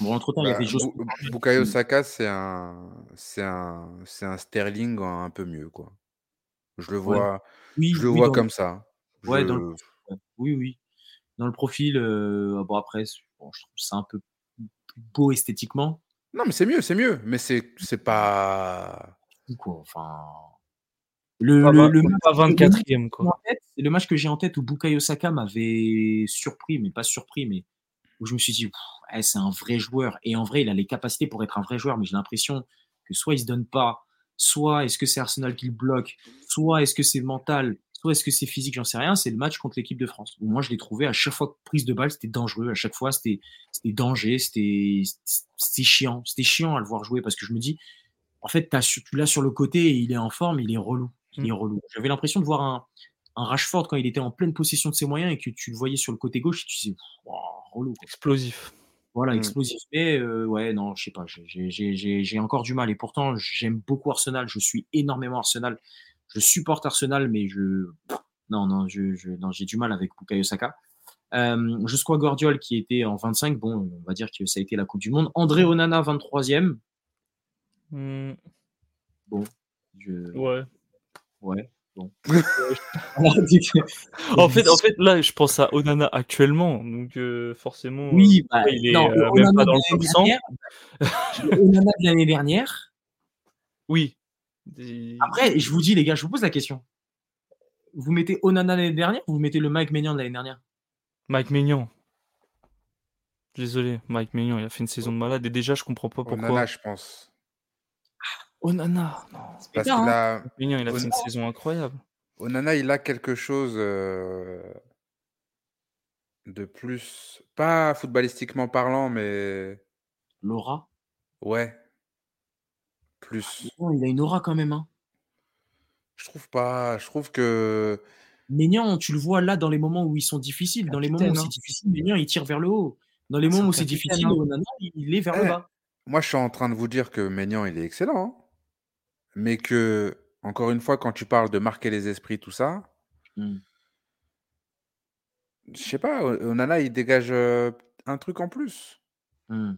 Bon, entre temps, il y a Bah, des choses. Bu- Bukayo Saka, c'est un, c'est un, c'est un Sterling un peu mieux, quoi. Je le vois, Oui, je le oui, vois dans- comme ça. Ouais, Je- dans le- Ouais, Oui, oui. Dans le profil, euh, bon, après, bon, je trouve ça un peu plus beau esthétiquement. Non, mais c'est mieux, c'est mieux. Mais c'est, c'est pas. Quoi. Enfin. Le, le, match- le 24e, match quoi. en tête, c'est le match que j'ai en tête où Bukayo Saka m'avait surpris, mais pas surpris, mais où je me suis dit, Eh, c'est un vrai joueur. Et en vrai, il a les capacités pour être un vrai joueur, mais j'ai l'impression que soit il se donne pas, soit est-ce que c'est Arsenal qui le bloque, soit est-ce que c'est mental, soit est-ce que c'est physique, j'en sais rien. C'est le match contre l'équipe de France. Où moi, je l'ai trouvé à chaque fois que prise de balle, c'était dangereux. À chaque fois, c'était c'était danger, c'était c'était chiant. C'était chiant à le voir jouer parce que je me dis, en fait, tu l'as sur le côté et il est en forme, il est relou. Il est relou. J'avais l'impression de voir un, un Rashford quand il était en pleine possession de ses moyens et que tu le voyais sur le côté gauche et tu disais, Wow, relou. Explosif. Voilà, Mm. explosif. Mais euh, ouais, non, je sais pas, j'ai- encore du mal. Et pourtant, j'aime beaucoup Arsenal. Je suis énormément Arsenal. Je supporte Arsenal, mais je. Non, non, je, je- non, j'ai du mal avec Bukayo Saka. Euh, Jusqu'à Guardiol qui était en 25, bon, on va dire que ça a été la Coupe du Monde. André Onana, 23e. Hmm, Je... ouais. Ouais, bon. En fait, en fait, là, je pense à Onana actuellement, donc euh, forcément, oui, bah, il est non, euh, Onana même pas dans de le top l'année 100. dernière- Onana de l'année dernière. Oui. Des- Après, je vous dis, les gars, je vous pose la question. Vous mettez Onana l'année dernière ou vous mettez le Mike Maignan de l'année dernière? Mike Maignan. Désolé, Mike Maignan, il a fait une saison de malade et déjà, je comprends pas pourquoi. Onana, je pense. Onana, non. Parce bien, qu'il hein. a, il a fait une saison incroyable. Onana, il a quelque chose euh, de plus, pas footballistiquement parlant, mais Laura ouais, plus. Non, Il a une aura quand même. Hein. Je trouve pas. Je trouve que Maignan, tu le vois là dans les moments où ils sont difficiles. Dans les moments où c'est hein. difficile, Maignan, il tire vers le haut. Dans les moments où c'est difficile. Onana, il est vers le Eh, bas. moi, je suis en train de vous dire que Maignan, il est excellent, hein. Mais que encore une fois, quand tu parles de marquer les esprits, tout ça, Hmm. je sais pas. Onana, il dégage euh, un truc en plus. Hmm.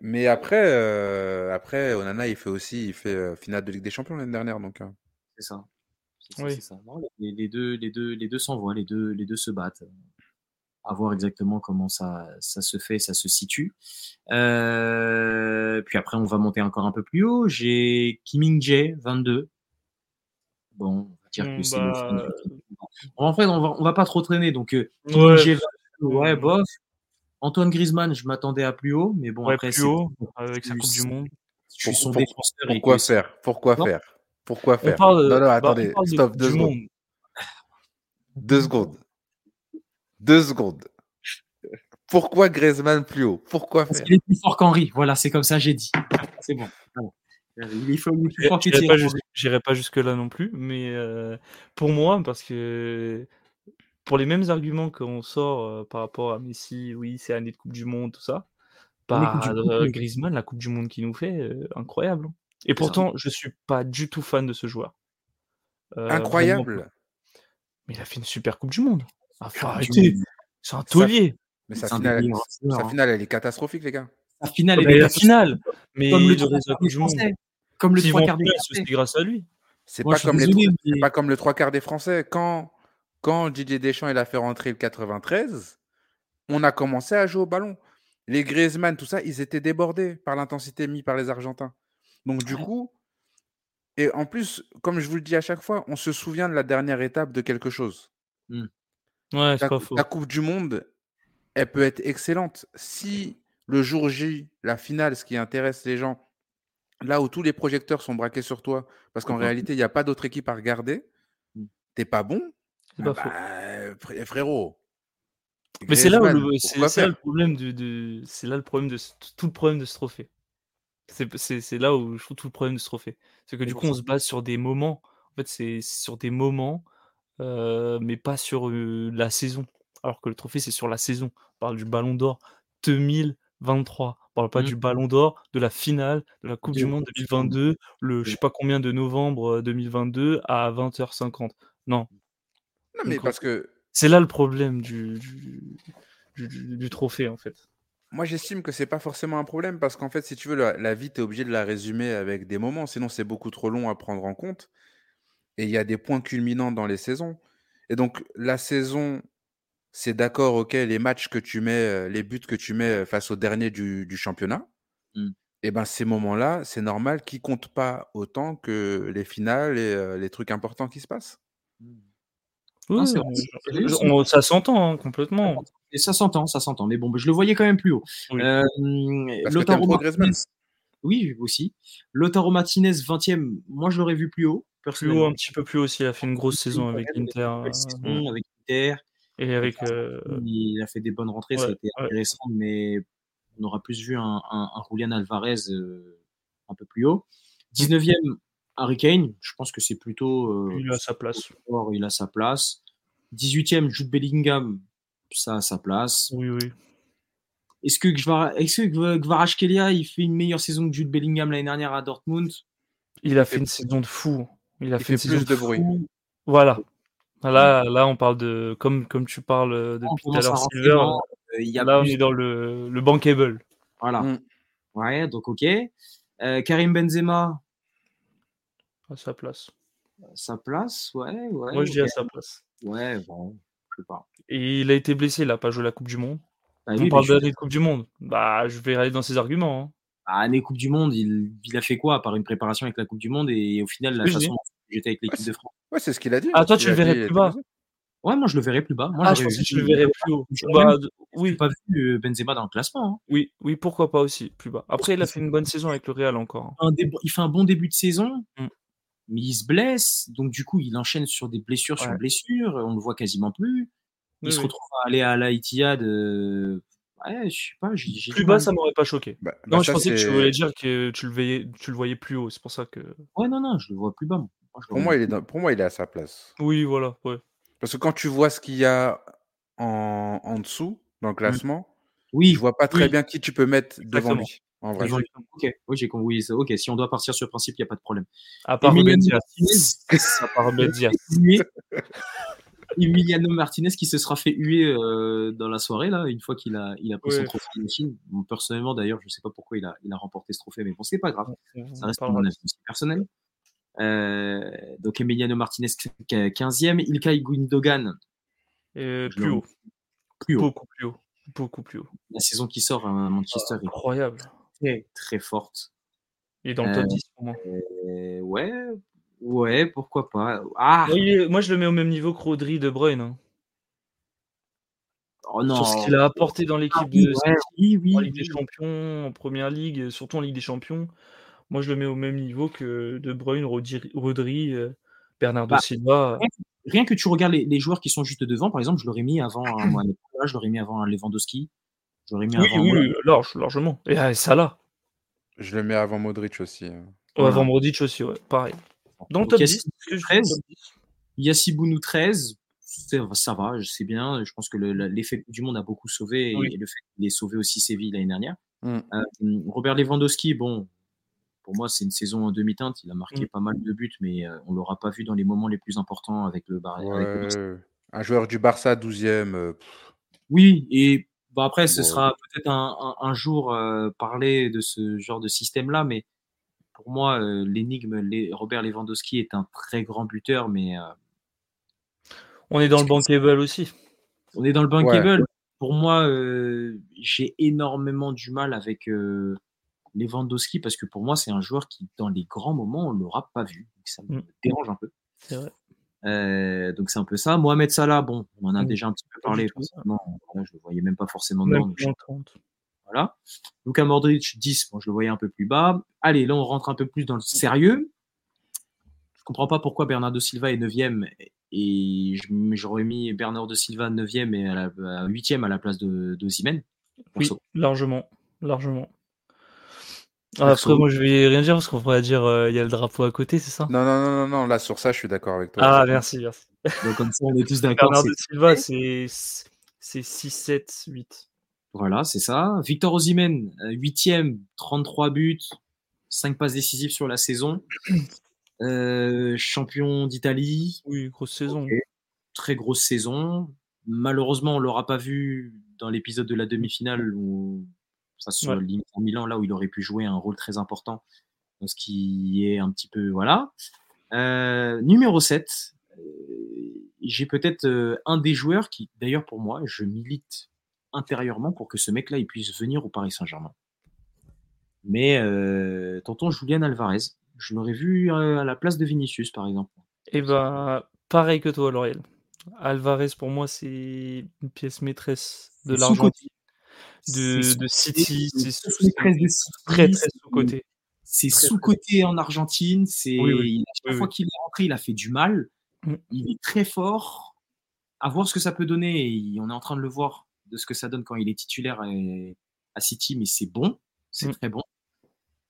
Mais après, euh, après, Onana, il fait aussi, il fait euh, finale de Ligue des Champions l'année dernière, donc. euh, C'est ça. C'est ça, Oui. c'est ça. Non, les, les deux, les deux, les deux s'envoient, les deux, les deux se battent. À voir exactement comment ça, ça se fait, ça se situe. Euh, puis après, on va monter encore un peu plus haut. J'ai Kim Jae, 22. Bon, on va dire que c'est le bah, fin du- En fait, on va, on va pas trop traîner. Donc, euh, Kim Ouais. Jae, 22, ouais, bof. Antoine Griezmann, je m'attendais à plus haut, mais bon, Ouais, après, plus haut, avec sa plus- Coupe du Monde. Je suis son Pour- défenseur. et Pourquoi que- faire? Pourquoi Non. faire? Pourquoi On faire? parle, Non, non, bah, attendez, on parle de stop, deux secondes. Monde. Deux secondes. Deux secondes. Pourquoi Griezmann plus haut? Pourquoi Parce faire? qu'il est plus fort qu'Henri. Voilà, c'est comme ça, j'ai dit. C'est bon. Voilà. Il est faut- plus fort que J'irai pas, j'irai jusque-là non plus, mais euh, pour moi, parce que pour les mêmes arguments qu'on sort euh, par rapport à Messi, oui, c'est année de Coupe du Monde, tout ça, Année bah, Coupe du Monde, euh, mais- Griezmann, la Coupe du Monde qu'il nous fait, euh, incroyable. hein. Et pourtant, je suis pas du tout fan de ce joueur. Euh, vraiment. Incroyable. Mais il a fait une super Coupe du Monde. Ah, faut arrêter. C'est un taulier. Mais sa finale, sa hein. finale, elle est catastrophique, les gars. La finale, elle est la catastrophique. finale. Mais comme le. Comme le trois quarts des Français. c'est grâce à lui. C'est pas pas comme le trois quarts des Français. Quand quand Didier Deschamps il a fait rentrer le 93, on a commencé à jouer au ballon. Les Griezmann, tout ça, ils étaient débordés par l'intensité mise par les Argentins. Donc du Ouais. coup, et en plus, comme je vous le dis à chaque fois, on se souvient de la dernière étape de quelque chose. Ouais, La, pas faux. la Coupe du Monde, elle peut être excellente. Si le jour J, la finale, ce qui intéresse les gens, là où tous les projecteurs sont braqués sur toi, parce qu'en Mhm. réalité, il n'y a pas d'autre équipe à regarder, Mm. t'es pas bon, C'est ah pas bah, fré- frérot. Mais c'est là le, c'est, là le problème c'est là le problème de tout le problème de ce trophée. C'est, là où je trouve tout le problème de ce trophée. C'est que du coup, on se base sur des moments. En fait, c'est sur des moments, euh, mais pas sur euh, la saison. Alors que le trophée, c'est sur la saison. On parle du Ballon d'Or 2023. On parle pas Mmh. du Ballon d'Or, de la finale de la Coupe du monde Coupe du monde. 2022, le je sais pas combien de novembre, heu, 2022 à 20:50. Non. Non, mais Donc, parce que c'est là le problème du du du du du trophée, en fait. moi, j'estime que c'est pas forcément un problème parce qu'en fait, si tu veux, la la vie, tu es obligé de la résumer avec des moments, sinon c'est beaucoup trop long à prendre en compte et il y a des points culminants dans les saisons et donc la saison, c'est d'accord, OK, les matchs que tu mets, heu, les buts que tu mets, heu, face au dernier du du championnat Mmh. et ben, ces moments-là, c'est normal qu'ils comptent pas autant que les finales et heu, les trucs importants qui se passent. Oui, on ça s'entend, hein, complètement. Et ça s'entend, ça s'entend. Mais bon, je le voyais quand même plus haut. Oui. Hem, Parce que Griezmann. Oui, aussi. Lautaro Martinez, 20e, moi je l'aurais vu plus haut, Plus haut, un petit peu plus haut aussi, il a fait une grosse saison avec saison mmh avec l'Inter. et avec, heu Il a fait des bonnes rentrées, ça a ouais, été ouais. intéressant, mais on aura plus vu un un un Julian Alvarez, heu, un peu plus haut. Mmh. 19e, Harry Kane, je pense que c'est plutôt, heu, Il a sa place. fort, il a sa place. 18e, Jude Bellingham, ça a sa place. Oui, oui. Est-ce que Gvara est-ce que Kvaratskhelia, il fait une meilleure saison que Jude Bellingham l'année dernière à Dortmund? Il a fait une saison de fou. Il a il fait une fait saison plus de de bruit. Voilà. Là là, on parle de comme comme tu parles, on depuis tout à à l'heure, Silver, dans, y a là, on est dans le le bankable. voilà. Mmh. Ouais, donc OK. Heu, Karim Benzema, À sa place. sa place, ouais, ouais, Moi, je dis à sa place. Ouais, bon, je sais pas. Et il a été blessé, il a pas joué la coupe du monde. Bah On oui, parle je de coupe du monde. Bah, je vais aller dans ses arguments, hein. bah, année Coupe du monde, il il a fait quoi à part une préparation avec la Coupe du monde et au final la Oui, je façon dis. dont j'étais avec Ouais, l'équipe de France? ouais, c'est ce qu'il a dit, Ah, hein. toi, tu le verrais plus bas? Ouais, moi je le verrais plus bas. Moi Ah, je pensais que le verrais plus haut. Bah, même j'ai oui. pas vu, heu, Benzema dans le classement, hein. Oui, oui, pourquoi pas aussi, plus bas. Après, il a fait une bonne saison avec le Real encore, hein. un dé il fait un bon début de saison, Mmh. mais il se blesse, donc du coup, il enchaîne sur des blessures sur blessures, on le voit quasiment plus. Il Oui, se oui. retrouve à aller à Al Ittihad, heu, ouais, je sais pas, j'ai Plus bas, ça m'aurait pas choqué. Bah bah, Non, je pensais que tu voulais dire que tu le voyais tu le voyais plus haut, c'est pour ça que Ouais, non, non, je le vois plus bas, moi. Moi, je pour moi, il est dans pour moi, il est à sa place. oui, voilà, ouais. Parce que quand tu vois ce qu'il y a en en dessous, dans le Mmh. classement, je Oui, vois pas très Oui. bien qui tu peux mettre devant lui, en vrai. devant lui. Exactement. OK, oui, j'ai com oui, c'est OK, si on doit partir sur le principe, il y a pas de problème. À part Ruben Diaz. À part Ruben Diaz. Emiliano Martinez qui se sera fait huer, heu, dans la soirée là, une fois qu'il a il a pris son trophée de Chine. Bon, personnellement d'ailleurs, je sais pas pourquoi il a il a remporté ce trophée, mais bon, c'est pas grave. Ça reste mon avis personnel. Heu, donc Emiliano Martinez qu 15e, Ilkay Gundogan, je plus haut, plus haut. beaucoup plus haut, beaucoup plus haut. La saison qui sort à Manchester est Incroyable. très, très forte. Il est dans le top 10 pour moi. ouais, ouais, pourquoi pas. Ah! Moi, moi, je le mets au même niveau que Rodri, De Bruyne, hein. Oh Sur ce non! qu'il a apporté dans Ah l'équipe oui, de ouais, City, oui, en oui, Ligue des. Champions, en Première Ligue, surtout en Ligue des Champions. Moi, je le mets au même niveau que De Bruyne, Rodri Rodri, heu, Bernardo Bah, Silva. rien que tu regardes les les joueurs qui sont juste devant, par exemple, je l'aurais mis avant un Mohamed Salah, je l'aurais mis avant un Lewandowski, je l'aurais mis Oui, avant oui, Mola oui, large, largement. Et ah, Salah. Je le mets avant Modric aussi, hein. Avant Modric aussi, ouais, pareil. Dans le Donc top Yacine 10, est-ce que je suis dans 13, le top 10? Yassibounou 13, c'est ça va, c'est bien. Je pense que l'effet du monde a beaucoup sauvé et Oui. et le fait qu'il ait sauvé aussi Séville l'année dernière. Mmh. Hem, Robert Lewandowski, bon, pour moi, c'est une saison en demi-teinte. Il a marqué Mmh. pas mal de buts, mais heu, on l'aura pas vu dans les moments les plus importants avec le Bar avec le Barça. Un joueur du Barça 12e, heu, Oui et bah, après ce sera peut-être un un un jour, heu, parler de ce genre de système-là, mais pour moi, heu, l'énigme les Robert Lewandowski est un très grand buteur, mais heu On est dans le bankable aussi. on est dans le ouais. bankable. Pour moi, heu, j'ai énormément du mal avec, Lewandowski parce que pour moi, c'est un joueur qui, dans les grands moments, on l'aura pas vu. Donc ça me Mmh. dérange un peu. C'est vrai. Donc c'est un peu ça. Mohamed Salah, bon, on en a Mmh. déjà un petit peu parlé. je le voyais même pas forcément Même dedans, donc plus je dans le 30. voilà. Luka Modric 10, bon, je le voyais un peu plus bas. Allez, là, on rentre un peu plus dans le sérieux. Je comprends pas pourquoi Bernardo Silva est 9e et j'aurais mis Bernardo Silva 9e et à la à 8e à la place de d'Osimhen, Oui, perso. largement, largement. Ah, après, moi, je vais rien dire parce qu'on pourrait dire, heu, il y a le drapeau à côté, c'est ça? Non, non, non, non, non, là, sur ça, je suis d'accord avec toi. Ah, merci, merci. Donc comme ça, on est tous d'accord, Bernardo c'est Silva, c'est c'est 6, 7, 8. Voilà, c'est ça. Victor Osimhen, 8e, 33 buts, 5 passes décisives sur la saison. Euh, champion d'Italie. Oui, grosse saison. Très grosse saison. Malheureusement, on l'aura pas vu dans l'épisode de la demi-finale où ça sur Ouais. l'Inter Milan, là où il aurait pu jouer un rôle très important. Ce qui est un petit peu voilà. Euh, numéro 7, euh, j'ai peut-être euh, un des joueurs qui, d'ailleurs pour moi, je milite intérieurement pour que ce mec-là il puisse venir au Paris Saint-Germain. Mais euh, tonton Julian Alvarez, je l'aurais vu euh, à la place de Vinicius par exemple. Et bah, pareil que toi, Lauriel. Alvarez, pour moi, c'est une pièce maîtresse de l'Argentine, de, City. c'est sous- sous- maîtresse de City, très, très c'est- sous-côté. C'est Très, sous-côté en Argentine. C'est Oui, oui. chaque Oui, fois qu'il est rentré, il a fait du mal. Mm. Il est très fort. À voir ce que ça peut donner. Et on est en train de le voir de ce que ça donne quand il est titulaire à, à City, mais c'est bon, c'est Mm. très bon.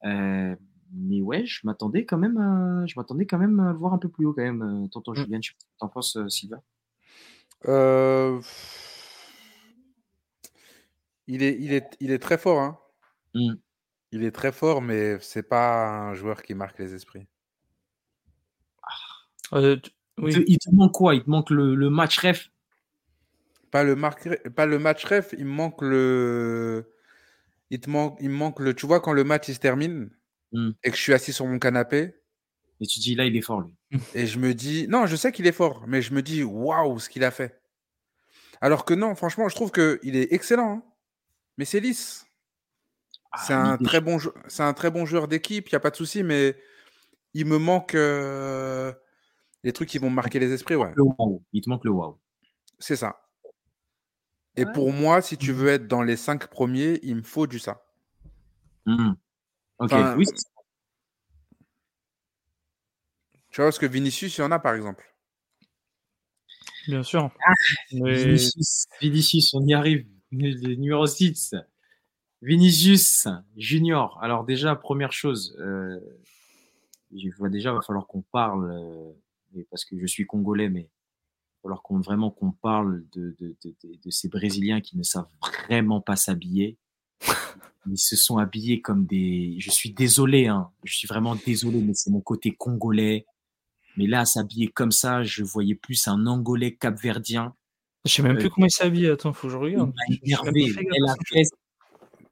Euh, mais ouais, je m'attendais quand même, à, je m'attendais quand même à le voir un peu plus haut quand même, euh, tonton Mm. Julien. Je sais pas ce que t'en penses, euh, Sylvain? Euh, Il est, il est, il est très fort. Hein. Mm. Il est très fort, mais c'est pas un joueur qui marque les esprits. Euh, tu- Il, te, il te manque quoi? Il te manque le, le match ref? Pas le, marque- pas le match ref, il me manque le. Il, te manque, il me manque le. Tu vois, quand le match il se termine Mm. et que je suis assis sur mon canapé Et tu dis là, il est fort lui. et je me dis. Non, je sais qu'il est fort, mais je me dis waouh, ce qu'il a fait. Alors que non, franchement, je trouve qu'il est excellent. hein. Mais c'est lisse. C'est Ah, un, mais- très bon jou- c'est un très bon joueur d'équipe, il n'y a pas de souci, mais il me manque euh, les trucs qui vont marquer les esprits. Ouais. le wow. Il te manque le wow. C'est ça. Et Ouais. pour moi, si tu veux être dans les cinq premiers, il me faut du ça. Mm. Ok, Enfin, oui, Tu vois, parce que Vinicius, il y en a par exemple. Bien sûr. Ah, Mais Vinicius, Vinicius, on y arrive. Le numéro 6. Vinicius Junior. Alors déjà, première chose, euh, je vois déjà, il va falloir qu'on parle, euh, parce que je suis congolais, mais falloir qu'on, vraiment qu'on parle de, de, de, de- de ces Brésiliens qui ne savent vraiment pas s'habiller. Ils se sont habillés comme des... Je suis désolé, hein, je suis vraiment désolé, mais c'est mon côté congolais. Mais là, s'habiller comme ça, je voyais plus un Angolais capverdien. je sais même Euh, plus comment il s'habille. Attends, faut que je Il regarde. m'a suis même énervé. veste-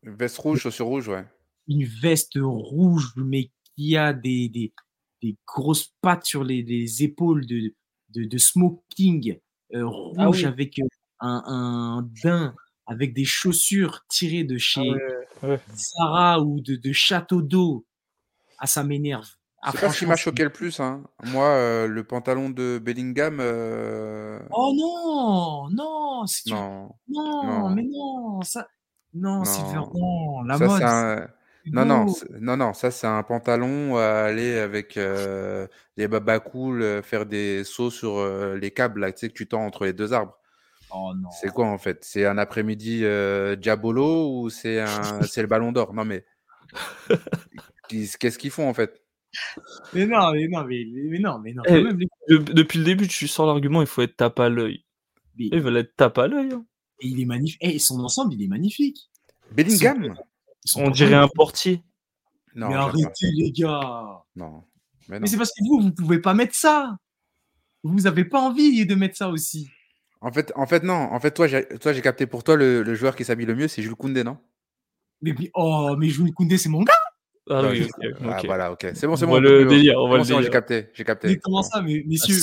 Veste rouge, chaussures rouges, ouais. une veste rouge, mais qui a des, des, des grosses pattes sur les, les épaules de, de, de smoking euh, rouge Ah oui. avec euh, un, un daim, avec des chaussures tirées de chez Ah ouais. Zara ou de, de Château d'eau. Ah, ça m'énerve. Ah, c'est pas ce qui franchement, m'a choqué le plus. Hein. Moi, euh, le pantalon de Bellingham, euh, Oh non, non, si tu- non. non, non. mais non, ça, non, Non. Non, la Ça, mode. Non, non, non, non, ça c'est un pantalon à aller avec euh, les babas cool, euh, faire des sauts sur euh, les câbles là, tu sais, que tu tends entre les deux arbres. Oh non. C'est quoi en fait? C'est un après-midi euh, Diabolo ou c'est un... c'est le ballon d'or? Non mais qu'est-ce qu'ils font en fait? Mais non, mais non, mais, mais non, mais non. Eh, quand même, les- De- depuis le début, tu sors l'argument, il faut être tape à l'œil. mais- Ils veulent être tape à l'œil. hein. et il est magnifique. Et son ensemble, il est magnifique. Bellingham? On dirait un portier. Non, mais arrêtez, les gars. non. Mais non. Mais c'est parce que vous, vous pouvez pas mettre ça. Vous avez pas envie de mettre ça aussi. En fait, en fait, non. En fait, toi, j'ai toi, j'ai capté pour toi le, le joueur qui s'habille le mieux, c'est Jules Koundé, non? Mais, oh, mais Jules Koundé, c'est mon gars. Ah Ouais, oui. Ah, voilà, ok. C'est bon, c'est On bon. on le délire, on le bon, J'ai délire. capté, j'ai capté. Mais comment ça, mais, messieurs.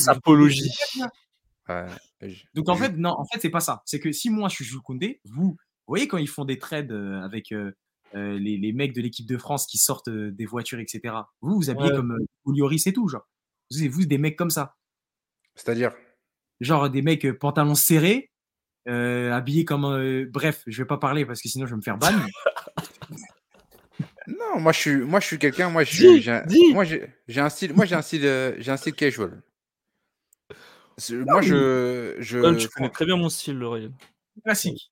Ouais. Je- Donc en fait, non, en fait, c'est pas ça. C'est que si moi je suis Jules Koundé, vous, vous voyez quand ils font des trades euh, avec euh, euh, les, les mecs de l'équipe de France qui sortent euh, des voitures, etc. Vous, vous habillez Ouais. comme euh, Olioris et tout, genre. Vous, vous, des mecs comme ça. C'est-à-dire? Genre des mecs euh, pantalons serrés, euh, habillés comme. euh, bref, je vais pas parler parce que sinon je vais me faire ban. Non, moi je suis, moi je suis quelqu'un, moi je j'ai moi j'ai j'ai un style, moi j'ai un style, euh, j'ai un style casual. Moi je, je, tu connais très bien mon style, Lauriel. Classique.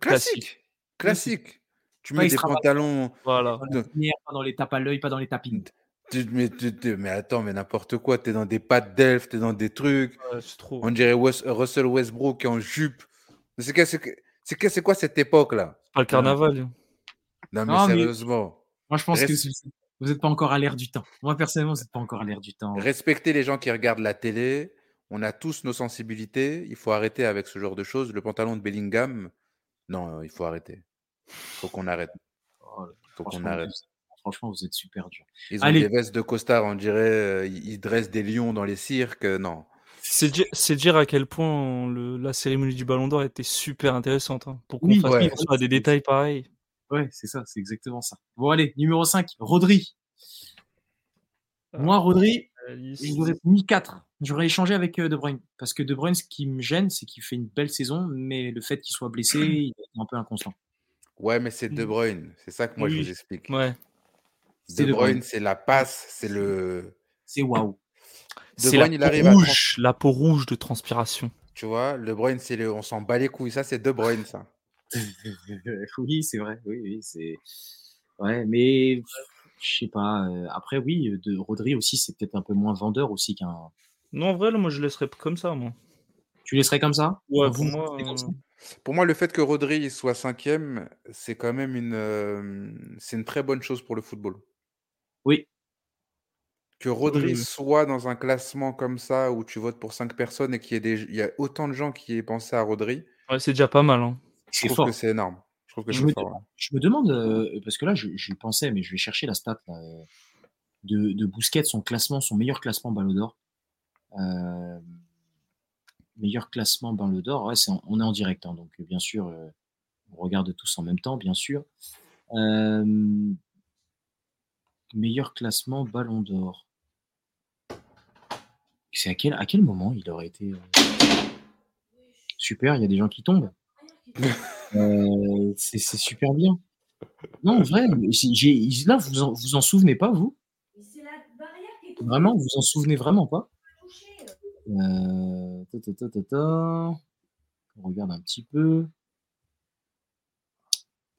classique, classique. Tu mets des pantalons, Voilà. Pas dans pas les tapes à l'œil, pas dans les tapines. mais, attends, mais n'importe quoi. T'es dans des pattes d'elfe, t'es dans des trucs. Trop. On dirait Russell Westbrook en jupe. C'est c'est quoi cette époque-là? Pas le carnaval. Non, mais Non, mais- sérieusement. Moi, je pense Reste- que vous n'êtes pas encore à l'ère du temps. Moi, personnellement, vous n'êtes pas encore à l'ère du temps. Respectez les gens qui regardent la télé. On a tous nos sensibilités. Il faut arrêter avec ce genre de choses. Le pantalon de Bellingham, non, il faut arrêter. Faut qu'on arrête. Oh, faut qu'on franchement, arrête. vous- franchement, vous êtes super dur. Ils ont Allez. des vestes de costard, on dirait. euh, ils dressent des lions dans les cirques. euh, Non. C'est dire, c'est dire à quel point le- la cérémonie du Ballon d'Or était super intéressante. hein, pour qu'on Oui, fasse ouais. attention à des détails pareils. Ouais, c'est ça, c'est exactement ça. Bon, allez, numéro 5, Rodri. Moi, Rodri, Alice. je l'aurais mis 4. J'aurais échangé avec euh, De Bruyne. Parce que De Bruyne, ce qui me gêne, c'est qu'il fait une belle saison, mais le fait qu'il soit blessé, il est un peu inconstant. Ouais, mais c'est De Mm. Bruyne. C'est ça que moi je vous explique. Ouais. De Bruyne. Bruyne, c'est la passe, c'est le. C'est waouh. De C'est la Bruyne, il peau arrive à rouge, la peau rouge de transpiration. Tu vois, Le Bruyne, c'est le. On s'en bat les couilles. Ça, c'est De Bruyne, ça. oui, c'est vrai. Oui, oui, c'est. Ouais, mais je sais pas. euh, Après, oui, de Rodri aussi, c'est peut-être un peu moins vendeur aussi qu'un. Non, en vrai, là, moi, je laisserais comme ça, moi. Tu laisserais comme ça? Ouais, Vous, pour moi, vous faites comme ça? euh, Pour moi, le fait que Rodri soit cinquième, c'est quand même une, euh, c'est une très bonne chose pour le football. Oui. Que Rodri oui. soit dans un classement comme ça où tu votes pour cinq personnes et qu'il y ait des, il y a autant de gens qui aient pensé à Rodri, ouais, c'est déjà pas mal. Hein. je C'est trouve fort. que c'est énorme. Je trouve que Je c'est me, fort. ouais. je me demande, euh, parce que là, je, je pensais, mais je vais chercher la stat là, euh, de, de Bousquet, son classement, son meilleur classement Ballon d'Or. Euh, meilleur classement Ballon d'Or, ouais, on est en direct, hein, donc bien sûr, euh, on regarde tous en même temps, bien sûr. Euh, meilleur classement Ballon d'Or. C'est à quel, à quel moment il aurait été euh, Super, il y a des gens qui tombent. Euh, c'est super bien. Non, en vrai, là, vous en, vous en souvenez pas, vous? Vraiment, vous en souvenez vraiment pas? On regarde un petit peu.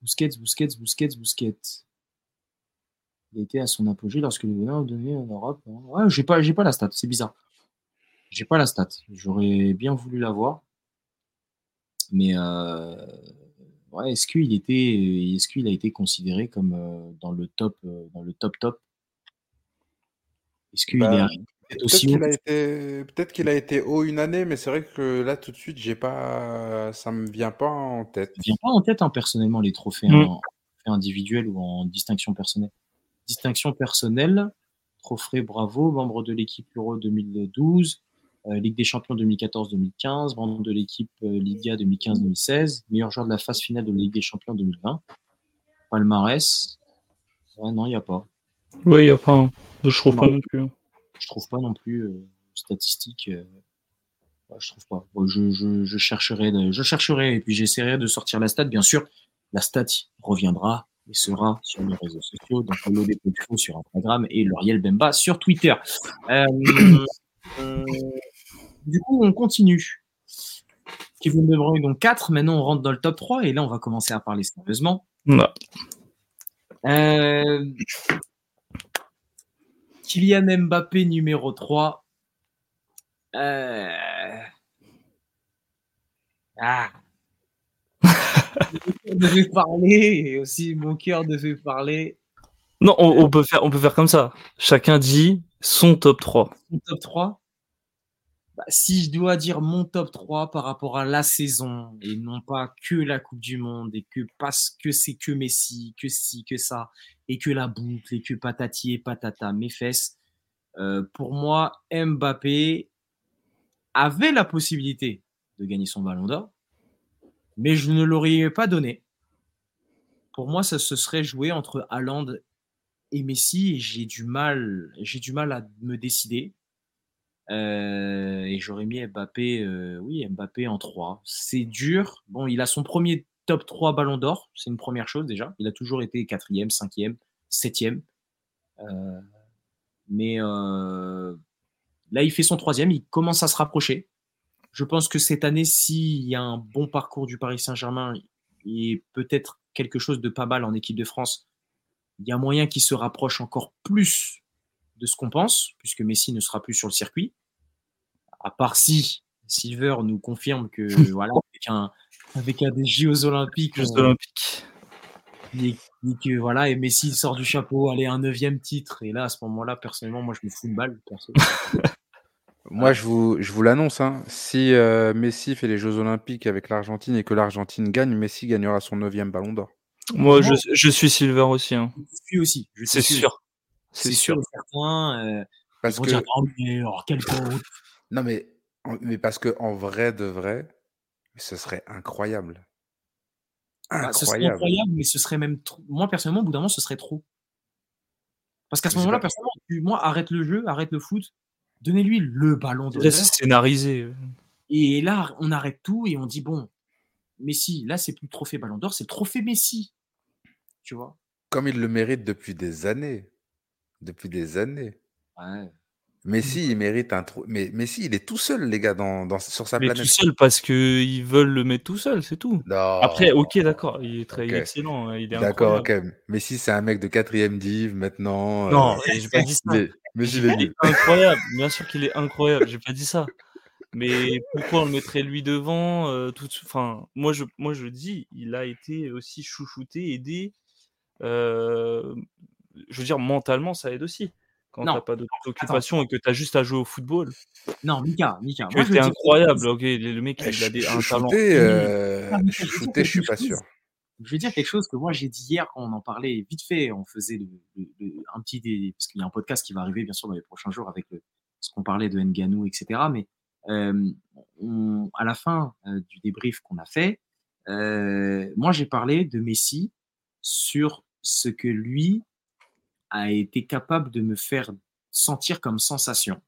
Busquets, Busquets, Busquets, Busquets. Il a été à son apogée lorsque le bonheur donné en Europe. Ouais, j'ai pas, j'ai pas la stat, c'est bizarre. J'ai pas la stat. J'aurais bien voulu l'avoir. Mais euh, ouais, est-ce qu'il était, est-ce qu'il a été considéré comme euh, dans le top, euh, dans le top top? Est-ce qu'il Bah, est arrivé? Peut-être qu'il a été, peut-être qu'il a été haut une année, mais c'est vrai que là tout de suite, j'ai pas, ça me vient pas en tête. Ça vient pas en tête, hein, personnellement, les trophées Mm. en individuels ou en distinction personnelle. Distinction personnelle, trophée Bravo, membre de l'équipe Euro 2012, euh, Ligue des Champions 2014-2015, membre de l'équipe euh, Liga 2015-2016, meilleur joueur de la phase finale de la Ligue des Champions 2020. Palmarès, ouais, non, il n'y a pas. Ouais, y a pas. hein. Je trouve pas Non. non plus. hein. Je trouve pas non plus euh, statistique. euh, je trouve pas. Bon, je, je, je chercherai, de- je chercherai et puis j'essaierai de sortir la stat. Bien sûr, la stat reviendra et sera sur les réseaux sociaux, donc le sur Instagram et L'Oriel Bemba sur Twitter. Euh, euh, du coup, on continue. Kevin De Bruyne, donc 4. Maintenant, on rentre dans le top 3 et là, on va commencer à parler sérieusement. Non. Euh, Kylian Mbappé numéro 3. Euh... Ah. Mon cœur devait parler et aussi mon cœur devait parler. Non, on, on peut faire, on peut faire comme ça. Chacun dit son top 3. Mon top 3. Bah, si je dois dire mon top 3 par rapport à la saison et non pas que la Coupe du Monde et que parce que c'est que Messi, que ci, que ça et que la boucle et que patati et patata, mes fesses, euh, pour moi, Mbappé avait la possibilité de gagner son ballon d'or, mais je ne l'aurais pas donné. Pour moi, ça se serait joué entre Haaland et Messi et j'ai du mal, j'ai du mal à me décider. Euh, et j'aurais mis Mbappé, euh, oui, Mbappé en 3. C'est dur. Bon, il a son premier top 3 ballon d'or. C'est une première chose déjà. Il a toujours été quatrième, cinquième, septième. Euh, mais euh, là, il fait son troisième. Il commence à se rapprocher. Je pense que cette année, s'il y a un bon parcours du Paris Saint-Germain et peut-être quelque chose de pas mal en équipe de France, il y a moyen qu'il se rapproche encore plus de ce qu'on pense, puisque Messi ne sera plus sur le circuit. À part si Silver nous confirme que voilà, avec un, avec un des JO olympiques. Jeux olympiques. et, et que voilà, et Messi sort du chapeau, allez, un neuvième titre. Et là, à ce moment-là, personnellement, moi, je me fous de balle. Perso. Moi, je vous, je vous l'annonce. hein, Si euh, Messi fait les Jeux Olympiques avec l'Argentine et que l'Argentine gagne, Messi gagnera son neuvième Ballon d'Or. Moi, je, je suis Silver aussi. hein. Je suis aussi. C'est sûr. C'est C'est sûr. sûr. et certain. euh, Parce vont que dire, oh, mais alors, quel. Non, mais mais parce que en vrai de vrai, ce serait incroyable. Bah, ce serait Incroyable. mais ce serait même trop. Moi, personnellement, au bout d'un moment, ce serait trop. Parce qu'à ce moment-là, personnellement, tu- moi, arrête le jeu, arrête le foot, donnez-lui le ballon c'est scénarisé. Et là, on arrête tout et on dit, bon, Messi, là, c'est plus le trophée ballon d'or, c'est le trophée Messi. Tu vois? Comme il le mérite depuis des années. Depuis des années. Ouais. Messi, il mérite un trou. Mais Messi, il est tout seul, les gars, dans, dans- sur sa Mais planète. tout seul parce qu'ils veulent le mettre tout seul, c'est tout. Non. Après, ok, d'accord, il est très il est excellent, hein, il est D'accord, ok. Messi, c'est un mec de quatrième div maintenant. Non, euh, j'ai pas dit ça. mais, mais Il est nul. incroyable, bien sûr qu'il est incroyable, j'ai pas dit ça. Mais pourquoi on le mettrait lui devant euh, tout Enfin, moi je, moi je dis, il a été aussi chouchouté, aidé. euh, je veux dire, mentalement, ça aide aussi. Quand t'as pas d'autres occupations et que t'as juste à jouer au football. Non, Mika, Mika. Veux dire- incroyable, ok, le mec Eh, il a des, un talent. Euh, je suis pas sûr. Je vais dire quelque chose que moi j'ai dit hier quand on en parlait vite fait. On faisait le, le- le- un petit dé- parce qu'il y a un podcast qui va arriver bien sûr dans les prochains jours avec le- ce qu'on parlait de Nganou, etc. Mais euh, on- à la fin euh, du débrief qu'on a fait, euh, moi j'ai parlé de Messi sur ce que lui a été capable de me faire sentir comme sensation.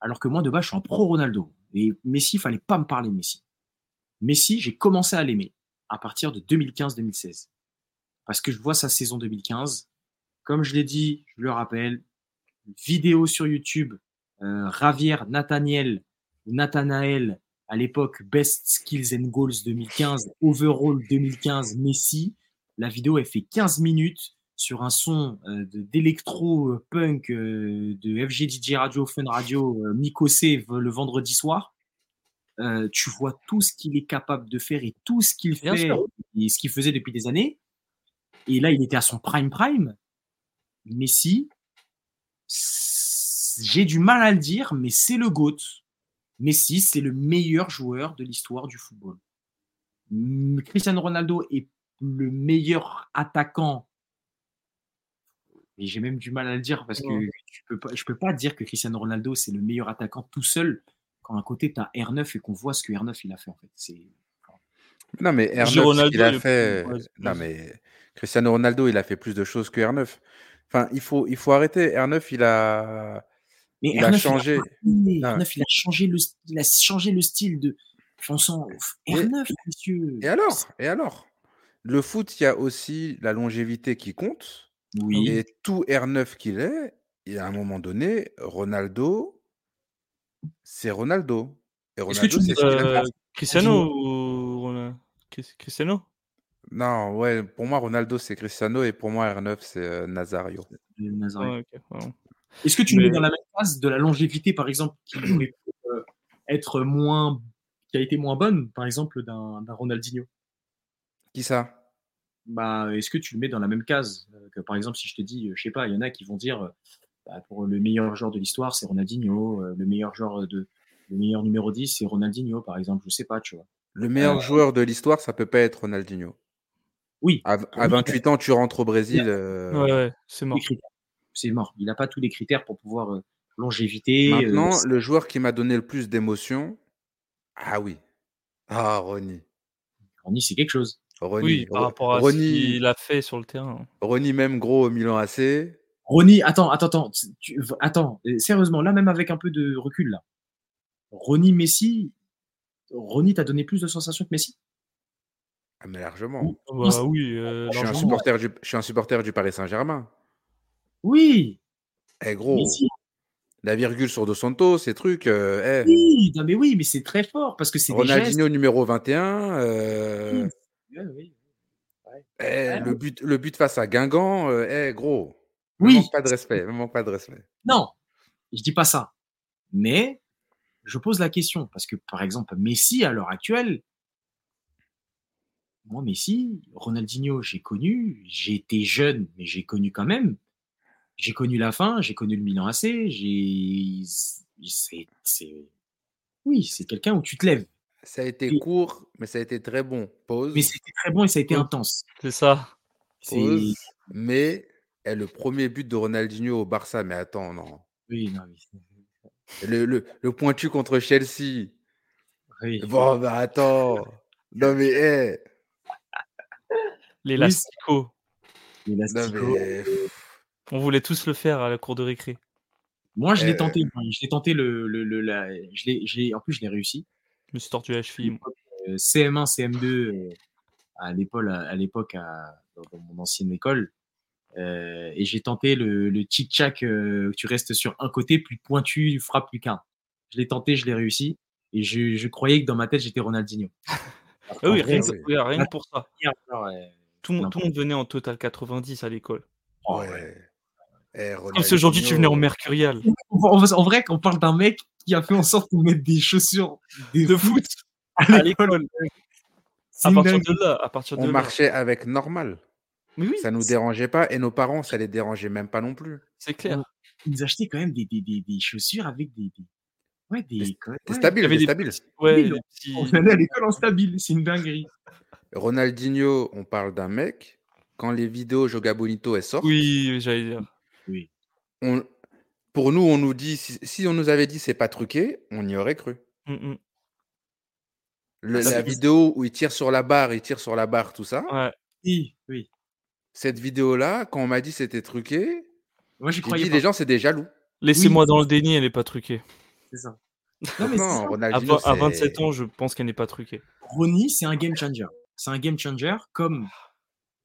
Alors que moi de base je suis un pro Ronaldo et Messi, il fallait pas me parler de Messi. Messi, j'ai commencé à l'aimer à partir de 2015-2016. Parce que je vois sa saison 2015. Comme je l'ai dit, je le rappelle, vidéo sur YouTube, euh, Ravière Nathaniel, Nathanael, à l'époque Best Skills and Goals 2015, Overall 2015, Messi. La vidéo, elle fait 15 minutes sur un son euh, de- d'électro-punk euh, de FGDJ Radio, Fun Radio, euh, Miko C, le vendredi soir. Euh, tu vois tout ce qu'il est capable de faire et tout ce qu'il fait sûr. et ce qu'il faisait depuis des années. Et là, il était à son prime prime. Messi, j'ai du mal à le dire, mais c'est le GOAT. Messi, c'est le meilleur joueur de l'histoire du football. Cristiano Ronaldo est le meilleur attaquant. Et j'ai même du mal à le dire parce que Ouais. tu peux pas, je peux pas dire que Cristiano Ronaldo c'est le meilleur attaquant tout seul quand à côté tu as R9 et qu'on voit ce que R9 il a fait en fait. C'est Non, mais Je dis R9, ce Ronaldo qu'il est a fait. plus- Non, mais Cristiano Ronaldo, il a fait plus de choses que R9. Enfin, il faut, il faut arrêter. R9, il a. Mais Il a R9, changé. Il a, Non. R9, il a changé le, il a changé le style de. On sent Et- R9, monsieur. Et alors? Et alors? Le foot, il y a aussi la longévité qui compte. Oui. Et tout R9 qu'il est, et à un moment donné, Ronaldo, c'est Ronaldo. Et Est-ce que Ronaldo, tu c'est dis- ce qu'il a Euh, fait. Cristiano ou Ronaldo Cristiano? Non, ouais, pour moi, Ronaldo, c'est Cristiano. Et pour moi, R9, c'est euh, Nazario. de Nazareth. Ouais, ok, ouais. Est-ce que tu le mets Mais- dans la même phase de la longévité, par exemple, qui aurait pu euh, être moins. qui a été moins bonne, par exemple, d'un d'un Ronaldinho? Qui ça? Bah, Est-ce que tu le mets dans la même case euh, que, par exemple, si je te dis, euh, je sais pas, il y en a qui vont dire, euh, bah, pour le meilleur joueur de l'histoire, c'est Ronaldinho, le meilleur joueur de. Le meilleur numéro 10, c'est Ronaldinho, par exemple, je sais pas, tu vois. Le meilleur Euh, joueur de l'histoire, ça peut pas être Ronaldinho. Oui, À, à 28 ans, tu rentres au Brésil. euh, Ouais, ouais, c'est mort. C'est mort. Il n'a pas tous les critères pour pouvoir euh, longévité. euh, Maintenant, le joueur qui m'a donné le plus d'émotion, ah oui. Ah, Ronny. Ronny, c'est quelque chose. Ronny, Oui, par rapport à ce Ronny, qu'il a fait sur le terrain. Ronny, même gros au Milan AC. Ronny, attends, attends, attends, tu- attends, sérieusement, là, même avec un peu de recul, là. Ronny Messi, Ronny t'a donné plus de sensations que Messi? Ah, mais largement. Bah oui, euh, Je suis, un supporter du, je suis un supporter du Paris Saint-Germain. Oui, Eh gros, Messi, la virgule sur Dos Santos, ces trucs. euh, eh. oui, non, mais oui, mais c'est très fort parce que c'est des gestes. Ronaldinho numéro 21. euh, Oui, oui. eh, Ouais. le, but, le but face à Guingamp. euh, eh, gros. Me Oui. manque pas de respect. Me manque pas de respect. Non, je dis pas ça. Mais je pose la question parce que, par exemple, Messi, à l'heure actuelle, moi, Messi, Ronaldinho, j'ai connu, j'ai été jeune, mais j'ai connu quand même. J'ai connu la fin, j'ai connu le Milan AC, j'ai. c'est- Oui, c'est quelqu'un où tu te lèves. Ça a été Et- court, mais ça a été très bon. Pause. Mais c'était très bon et ça a été intense. C'est ça. Pause. Mais eh, le premier but de Ronaldinho au Barça, mais attends, non. Oui, non, mais Le, le, le pointu contre Chelsea. oui. Bon, bah attends. Non, mais, eh, L'élastico. L'élastico. non, mais On voulait tous le faire à la cour de récré. Moi, je l'ai Euh, tenté. moi, Je l'ai tenté le, le, le- la- je l'ai, je l'ai- en plus, je l'ai réussi. Je me suis tordu la cheville. moi. Euh, CM1, CM2, euh, à l'époque, à, l'époque, à- dans, dans mon ancienne école. Euh, et j'ai tenté le, le tic-tac, euh, tu restes sur un côté, plus pointu, tu frappes plus qu'un. Je l'ai tenté, je l'ai réussi. Et je, je croyais que dans ma tête, j'étais Ronaldinho. Alors Ah oui, rien, que- regarde, rien que pour ça. Tout, le monde- n'importe tout le monde venait en total 90 à l'école. oh, ouais. Ouais. Eh, Comme si aujourd'hui tu venais en Ronaldinho. mercurial. En, vrai, qu'on parle d'un mec qui a fait en sorte de mettre des chaussures de, De foot à l'école. À partir de là, à partir de On là. marchait avec normal. Mais oui, Ça nous dérangeait pas. Et nos parents, ça les dérangeait même pas non plus. c'est clair. Ils nous achetaient quand même des, des, des, des chaussures avec des. des... Ouais, des. Des- ouais. Des stable. petits- ouais, Oui, des non. petits- On allait à l'école en stabile, c'est une dinguerie. Ronaldinho, on parle d'un mec. Quand les vidéos Joga Bonito elles sortent, Oui, j'allais dire. Oui. on- pour nous, on nous dit, si, si on nous avait dit c'est pas truqué, on y aurait cru. Mm, mm. Le- la vidéo où il tire sur la barre, il tire sur la barre, tout ça. Ouais. Oui, oui. Cette vidéo-là, quand on m'a dit c'était truqué, Moi, j'y croyais dit pas. les gens c'est des jaloux. Laissez-moi Oui. dans le déni, elle n'est pas truquée. C'est ça. Non, mais. À, Ronaldinho, vingt- à c'est- 27 ans, je pense qu'elle n'est pas truquée. Ronnie, c'est un game changer. C'est un game changer, comme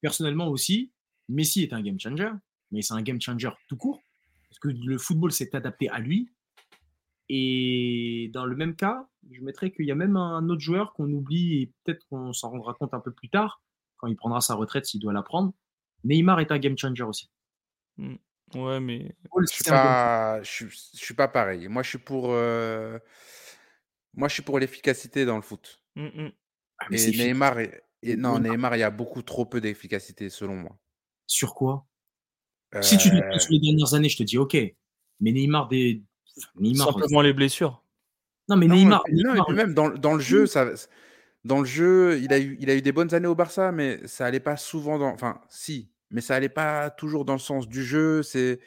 personnellement aussi, Messi est un game changer, mais c'est un game changer tout court, parce que le football s'est adapté à lui. Et dans le même cas, je mettrais qu'il y a même un autre joueur qu'on oublie et peut-être qu'on s'en rendra compte un peu plus tard, quand il prendra sa retraite s'il doit la prendre. Neymar est un game changer aussi. Ouais, mais Football, Je suis pas, je suis, je suis pas pareil. Moi, je suis pour, euh, moi, je suis pour l'efficacité dans le foot. Mm. Ah, mais Et. Neymar, est- et- non, Neymar. Neymar, il y a beaucoup trop peu d'efficacité selon moi. Sur quoi? Si tu dis Euh, sur les dernières années, je te dis OK. Mais Neymar, des... Neymar simplement les blessures. Non, mais non, Neymar, non, Neymar, même dans, dans le jeu, ça, dans le jeu, il a eu, il a eu des bonnes années au Barça, mais ça allait pas souvent dans, enfin, si, mais ça allait pas toujours dans le sens du jeu. C'est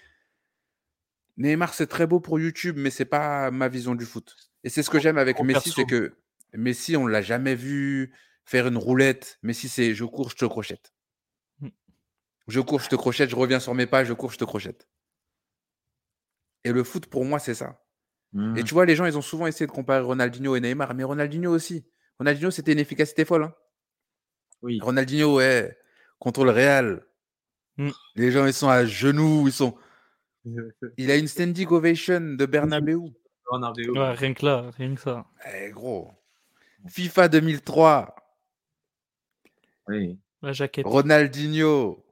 Neymar, c'est très beau pour YouTube, mais c'est pas ma vision du foot. Et c'est ce que j'aime avec en Messi, c'est que Messi, on l'a jamais vu faire une roulette. Messi, c'est je cours, je te crochette. Je cours, je te crochette, je reviens sur mes pas, je cours, je te crochette. Et le foot, pour moi, c'est ça. Mmh. Et tu vois, les gens, ils ont souvent essayé de comparer Ronaldinho et Neymar, mais Ronaldinho aussi. Ronaldinho, c'était une efficacité folle. hein. Oui. Ronaldinho, ouais, contre le Real. Mm. Les gens, ils sont à genoux, ils sont. Il a une standing ovation de Bernabeu. Ouais, rien que là, rien que ça. Eh, gros. FIFA 2003, Oui. La jaquette. Ronaldinho.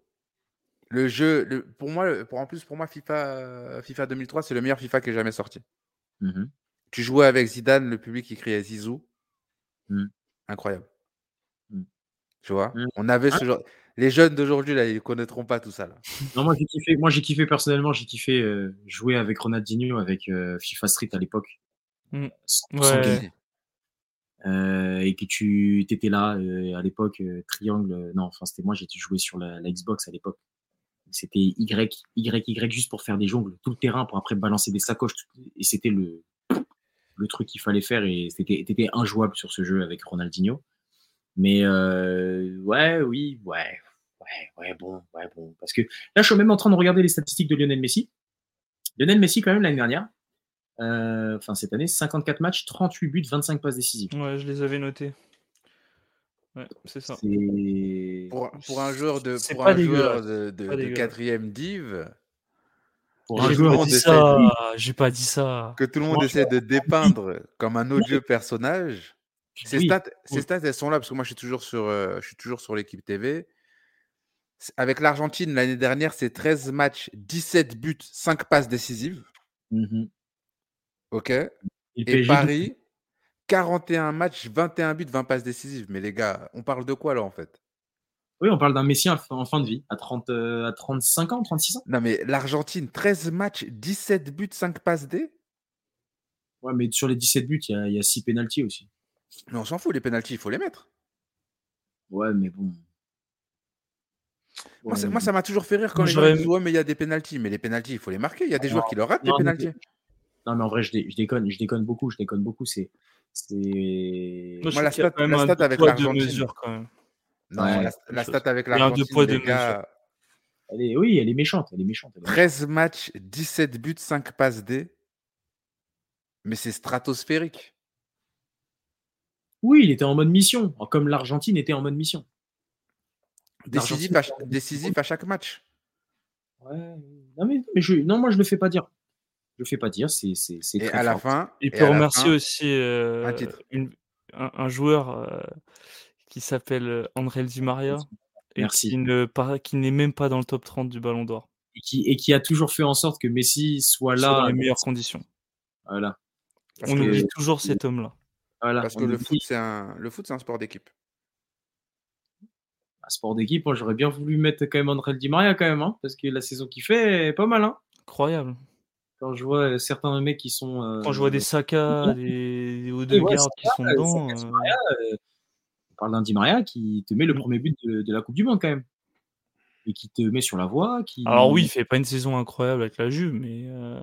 Le jeu, le- pour moi, pour, en plus, pour moi, FIFA, FIFA 2003, c'est le meilleur FIFA qui est jamais sorti. Mhm. Tu jouais avec Zidane, le public qui criait Zizou. Mm. Incroyable. Mm. Tu vois? Mm. On avait ce genre. Les jeunes d'aujourd'hui, là, ils ne connaîtront pas tout ça. Là. Non, moi j'ai kiffé. Moi j'ai kiffé personnellement. J'ai kiffé euh, jouer avec Ronaldinho avec euh, FIFA Street à l'époque. Mm. 100% Ouais. Euh, et que tu étais là euh, à l'époque euh, triangle. euh, non, enfin c'était moi. J'ai joué sur la, la Xbox à l'époque. C'était Y, Y, Y juste pour faire des jongles tout le terrain pour après balancer des sacoches. et c'était le le truc qu'il fallait faire et c'était injouable sur ce jeu avec Ronaldinho. Mais euh, ouais, oui, ouais, ouais, ouais, bon, ouais, bon. Parce que là, je suis même en train de regarder les statistiques de Lionel Messi. Lionel Messi, quand même, l'année dernière, euh, enfin cette année, 54 matchs, 38 buts, 25 passes décisives. Ouais, je les avais notés. Ouais, c'est ça. C'est Pour, pour un joueur de, C'est pour pas un joueur dégueulasse. de, de, Pas de dégueulasse. quatrième div, pour un J'ai joueur pas dit ça. de- J'ai pas dit ça. que tout le monde essaie de dépeindre comme un odieux personnage. Ces, Oui. stats, ces Oui. stats, elles sont là parce que moi, je suis toujours sur, euh, je suis toujours sur l'équipe TV. Avec l'Argentine, l'année dernière, c'est 13 matchs, 17 buts, 5 passes décisives. Mhm. OK Et Paris, 41 matchs, 21 buts, 20 passes décisives. Mais les gars, on parle de quoi là en fait? Oui, on parle d'un Messi en fin de vie, à, 30, euh, à 35 ans, 36 ans. Non mais l'Argentine, 13 matchs, 17 buts, 5 passes D? Ouais, mais sur les 17 buts, il y a, il y a 6 pénalties aussi. Mais on s'en fout, les pénalties, il faut les mettre. Ouais, mais bon. Moi, Ouais, ça- moi, m'a toujours fait rire quand les gens disent Ouais, mais il y a des pénalties. Mais les pénalties, il faut les marquer. Il y a des joueurs qui leur ratent mais- pénalties. Non, mais en vrai, je, dé- je déconne, je déconne beaucoup, je déconne beaucoup. C'est, c'est. Moi, la stat- quand même la stat avec l'Argentine. Non, Ouais, la, stat avec l'Argentine, gars, Elle est, oui, elle est méchante, elle est méchante. elle est méchante. 13 matchs, 17 buts, 5 passes D. Mais c'est stratosphérique. Oui, il était en mode mission, comme l'Argentine était en mode mission. Décisif à, décisif à chaque match. Ouais. Non, mais, mais je, non, moi, je le fais pas dire. Je le fais pas dire, c'est, c'est, c'est Et très à la fort. fin, Il et peut remercier fin, aussi euh, un titre. une- un, un joueur euh, qui s'appelle euh, André Di Maria et Merci. qui ne n'est même pas dans le top 30 du Ballon d'Or. Et qui, et qui a toujours fait en sorte que Messi soit Soit dans là. les meilleures conditions. Voilà. parce On que, oublie toujours cet homme-là. voilà. parce que le foot, c'est un, le foot, c'est un sport d'équipe. un sport d'équipe. Moi, j'aurais bien voulu mettre quand même André Di Maria quand même, hein, parce que la saison qu'il fait est pas mal. Hein. Incroyable. Quand je vois euh, certains mecs qui sont. euh, Quand je vois des Saka, des, des ouais, Odegaard qui sont euh, dedans, Saka, euh, Maria, euh, on parle d'un Di Maria qui te met le Mm. premier but de, de la Coupe du Monde quand même. Et qui te met sur la voie. Qui... Alors oui, il fait pas une saison incroyable avec la Juve, mais euh,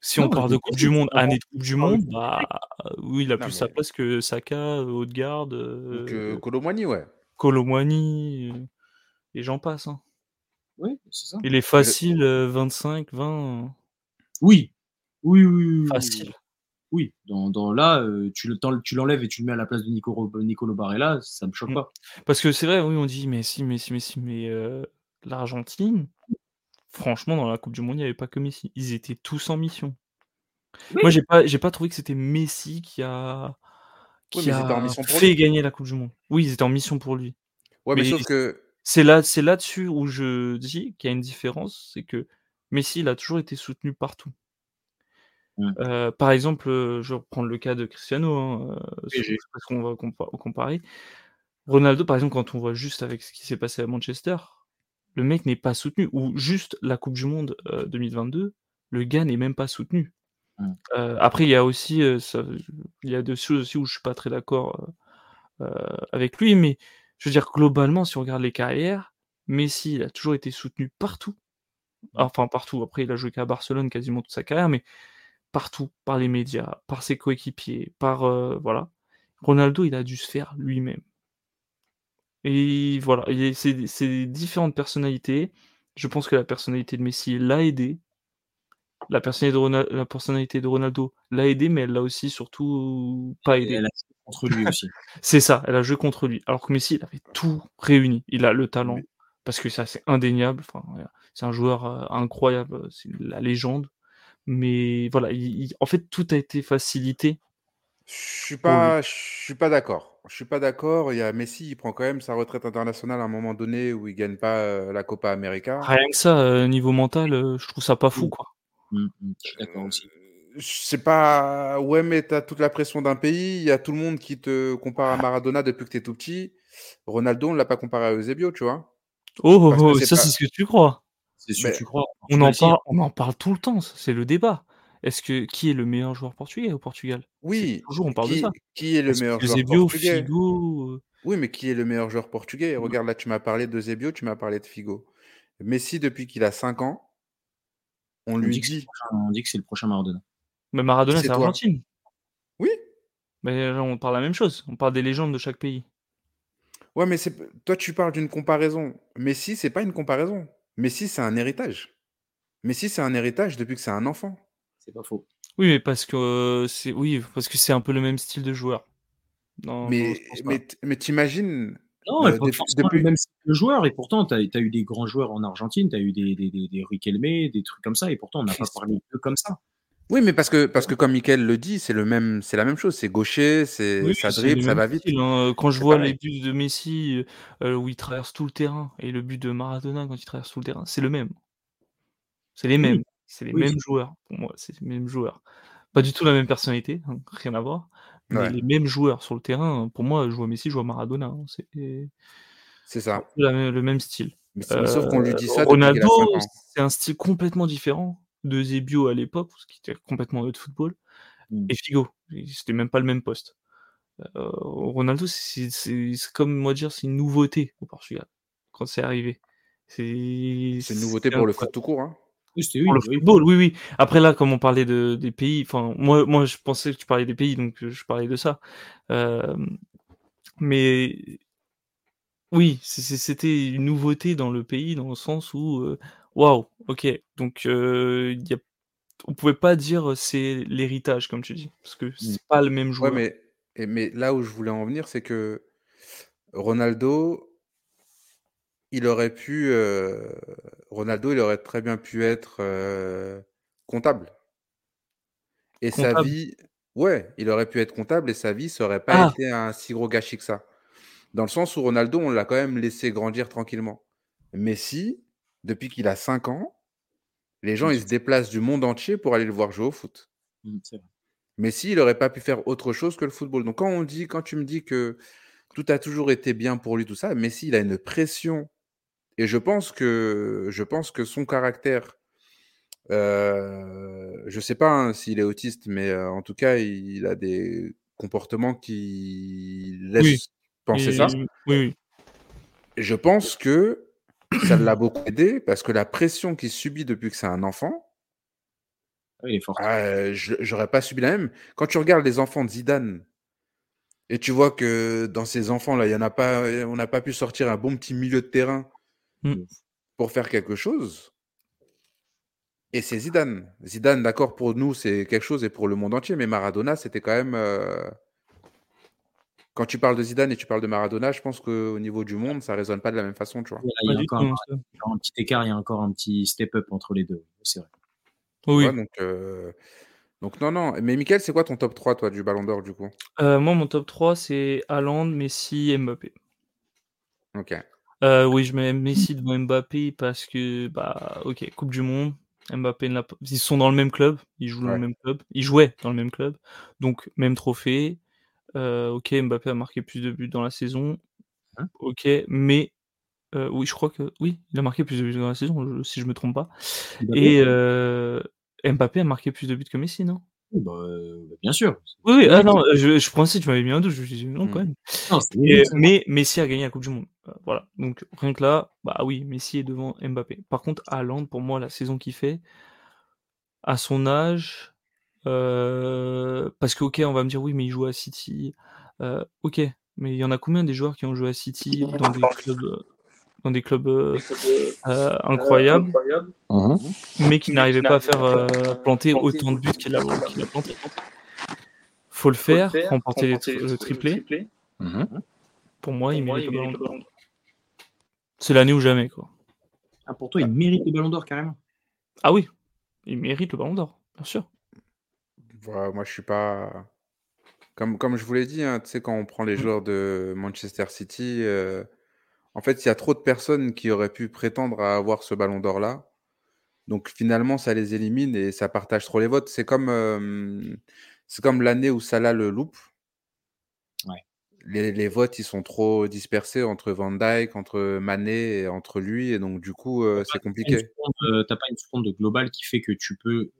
si on parle de Coupe du Monde, année de Coupe du de Monde, bah oui, il a Non, plus sa mais- place que Saka, Donc, euh, Colomboigny, ouais. Colomwani, euh, et j'en passe. hein. Oui, c'est ça. Il est facile, euh, 25, 20, euh, Oui. Oui, oui, oui, oui. facile. Oui, dans, dans là, euh, tu le- l'enlèves et tu le mets à la place de Nico, Nicolo Barella, ça me choque Mm. pas. Parce que c'est vrai, oui, on dit Messi, Messi, Messi, mais euh, l'Argentine, franchement, dans la Coupe du Monde, il n'y avait pas que Messi. Ils étaient tous en mission. Oui. Moi, j'ai pas, j'ai pas trouvé que c'était Messi qui a, qui mais a mission pour fait lui. gagner la Coupe du Monde. Oui, ils étaient en mission pour lui. Ouais, mais, Mais sauf que. C'est là, c'est là-dessus où je dis qu'il y a une différence, c'est que Messi, il a toujours été soutenu partout. Mm. Euh, par exemple, euh, je vais reprendre le cas de Cristiano, hein, euh, parce qu'on va compa- comparer. Ronaldo, par exemple, quand on voit juste avec ce qui s'est passé à Manchester, le mec n'est pas soutenu. Ou juste la Coupe du Monde euh, 2022, le gars n'est même pas soutenu. Mm. Euh, après, il y a aussi, ça- il y a des choses aussi où je suis pas très d'accord avec lui, mais je veux dire, globalement, si on regarde les carrières, Messi, il a toujours été soutenu partout. Enfin, partout. Après, il a joué qu'à Barcelone quasiment toute sa carrière, mais partout, par les médias, par ses coéquipiers, par. euh, voilà. Ronaldo, il a dû se faire lui-même. Et voilà, c'est différentes personnalités. Je pense que la personnalité de Messi l'a aidé. La personnalité de, Ronal- la personnalité de Ronaldo l'a aidé, mais elle l'a aussi surtout pas Et aidé. elle a joué contre lui aussi. C'est ça, elle a joué contre lui. Alors que Messi, il avait tout réuni. Il a le talent, parce que ça, c'est indéniable. Enfin, voilà. c'est un joueur euh, incroyable, c'est la légende. Mais voilà, il- il- en fait, tout a été facilité. Je suis pas, je suis pas d'accord. Je suis pas d'accord. Il y a Messi, il prend quand même sa retraite internationale à un moment donné où il gagne pas euh, la Copa América. Rien que ça, euh, niveau mental, euh, je trouve ça pas fou, quoi. Mm, mm, je suis d'accord aussi. Euh, C'est pas. Ouais, mais t'as toute la pression d'un pays. Il y a tout le monde qui te compare à Maradona depuis que t'es tout petit. Ronaldo, on l'a pas comparé à Eusebio, tu vois. Oh, oh, oh, c'est ça, pas- c'est ce que tu crois. C'est Mais que tu crois. On en, parle, on en parle tout le temps, c'est le débat. Est-ce que qui est le meilleur joueur portugais au Portugal? Oui. Toujours, on parle de ça. qui est le que meilleur joueur Eusebio, portugais? Figo, euh, Oui, mais qui est le meilleur joueur portugais? Regarde, là, tu m'as parlé d'Eusebio, tu m'as parlé de Figo. Messi, depuis qu'il a 5 ans, on On lui dit que c'est le dit prochain- on dit que c'est le prochain Maradona. Mais Maradona, C'est. Argentine. Oui. Mais là, on parle la même chose. On parle des légendes de chaque pays. Ouais, mais c'est... toi, tu parles d'une comparaison. Messi, c'est pas une comparaison. Messi, c'est un héritage. Messi, c'est un héritage depuis que c'est un enfant. C'est pas faux. Oui, mais parce que euh, c'est oui, parce que c'est un peu le même style de joueur. Non, mais non, je pense pas. mais, t- mais t'imagines Non, Euh, pas depuis- forcément depuis- le même style de joueur. Et pourtant, tu as, eu des grands joueurs en Argentine, tu as eu des, des, des, des Riquelme, des trucs comme ça. Et pourtant, on n'a pas Christ. parlé d'eux comme ça. Oui, mais parce que, parce que comme Mickaël le dit, c'est le même, c'est la même chose. C'est gaucher, c'est Oui, ça dribble, le ça va vite. style, hein. Quand je vois pareil. les buts de Messi euh, où il traverse tout le terrain et le but de Maradona quand il traverse tout le terrain, c'est le même. C'est les Oui. mêmes. C'est les Oui, mêmes joueurs. Pour moi, c'est les mêmes joueurs. Pas du tout la même personnalité, hein, rien à voir. mais Ouais. les mêmes joueurs sur le terrain, pour moi, je vois Messi, je vois Maradona. hein. C'est ça. le même style. Mais, sauf qu'on lui Euh, dit ça Ronaldo, 5 ans. c'est un style complètement différent de Zebio à l'époque, ce qui était complètement autre football, Mm. et Figo. C'était même pas le même poste. Euh, Ronaldo, c'est comme moi dire, c'est une nouveauté au Portugal quand c'est arrivé. C'est une nouveauté pour le foot tout court. Hein. Oui, c'était oui, Pour le oui. football, oui, oui. Après là, comme on parlait de, des pays, enfin, moi, moi, je pensais que tu parlais des pays, donc euh, je parlais de ça. Euh, mais oui, c'était une nouveauté dans le pays, dans le sens où, euh, waouh, ok, donc euh, y a, on pouvait pas dire c'est l'héritage, comme tu dis, parce que c'est pas le même Ouais, joueur. mais, et- mais là où je voulais en venir, c'est que Ronaldo, il aurait pu, euh, Ronaldo, il aurait très bien pu être euh, comptable. Et sa vie, ouais, il aurait pu être comptable et sa vie, ça aurait pas Ah. été un si gros gâchis que ça. Dans le sens où Ronaldo, on l'a quand même laissé grandir tranquillement. Messi, depuis qu'il a 5 ans, les gens, ils se déplacent du monde entier pour aller le voir jouer au foot. Mm, c'est vrai. Messi, il n'aurait pas pu faire autre chose que le football. Donc quand on dit, quand tu me dis que tout a toujours été bien pour lui, tout ça, Messi, il a une pression. Et je pense que, je pense que son caractère, euh, je sais pas hein, s'il est autiste, mais euh, en tout cas, il a des comportements qui laissent Oui. penser Et- ça. Oui, je pense que ça l'a beaucoup aidé parce que la pression qu'il subit depuis que c'est un enfant, Ah il est fort. Euh, je j'aurais pas subi la même. Quand tu regardes les enfants de Zidane et tu vois que dans ces enfants-là, il y en a pas, on n'a pas pu sortir un bon petit milieu de terrain Mm. pour faire quelque chose. Et c'est Zidane. Zidane, d'accord, pour nous, c'est quelque chose et pour le monde entier, mais Maradona, c'était quand même. euh, Quand tu parles de Zidane et tu parles de Maradona, je pense qu'au niveau du monde, ça résonne pas de la même façon, tu vois. Il y a encore un, hein, un petit écart, il y a encore un petit step-up entre les deux. C'est vrai. Oui. Ouais, donc, euh, donc, non, non. Mais Mickaël, c'est quoi ton top 3, toi, du Ballon d'Or, du coup? Euh, moi, mon top 3, c'est Haaland, Messi, Mbappé. Ok. Euh, oui, je mets Messi devant Mbappé parce que, bah, ok, Coupe du Monde, Mbappé, ne l'a pas- ils sont dans le même club, ils jouent dans le même club, ils jouaient dans le même club, donc même trophée. Euh, ok, Mbappé a marqué plus de buts dans la saison, Hein ok, mais euh, oui, je crois que oui, il a marqué plus de buts dans la saison, je- si je me trompe pas. Et euh, Mbappé a marqué plus de buts que Messi, non? Bah, euh, bien sûr. Oui, oui, ah non, je, je pensais que tu m'avais mis un doute, je me suis dit non, Mm. quand même. Non, Et- ça. mais Messi a gagné la Coupe du Monde. Voilà. Donc rien que là, bah oui, Messi est devant Mbappé. Par contre, Haaland, pour moi, la saison qu'il fait, à son âge, euh, parce que ok, on va me dire oui, mais il joue à City. Euh, ok, mais il y en a combien des joueurs qui ont joué à City dans des clubs, euh, dans des clubs euh, euh, incroyables, mais qui n'arrivaient pas à faire euh, planter autant de buts qu'il a, qu'il a planté. Faut le faire, remporter les tri- le triplé. Pour moi, il mérite le ballon d'or. C'est l'année ou jamais, quoi. Ah, pour toi, il mérite le ballon d'or carrément. Ah oui, il mérite le ballon d'or, bien sûr. Voilà, moi, je suis pas. Comme, comme je vous l'ai dit, hein, tu sais, quand on prend les Mm. joueurs de Manchester City, euh, en fait, il y a trop de personnes qui auraient pu prétendre à avoir ce ballon d'or-là. Donc, finalement, ça les élimine et ça partage trop les votes. C'est comme, euh, c'est comme l'année où Salah le loupe. Ouais. Les, les votes, ils sont trop dispersés entre Van Dijk, entre Mané et entre lui. Et donc, du coup, euh, c'est compliqué. euh, T'as pas une fronde globale qui fait que tu peux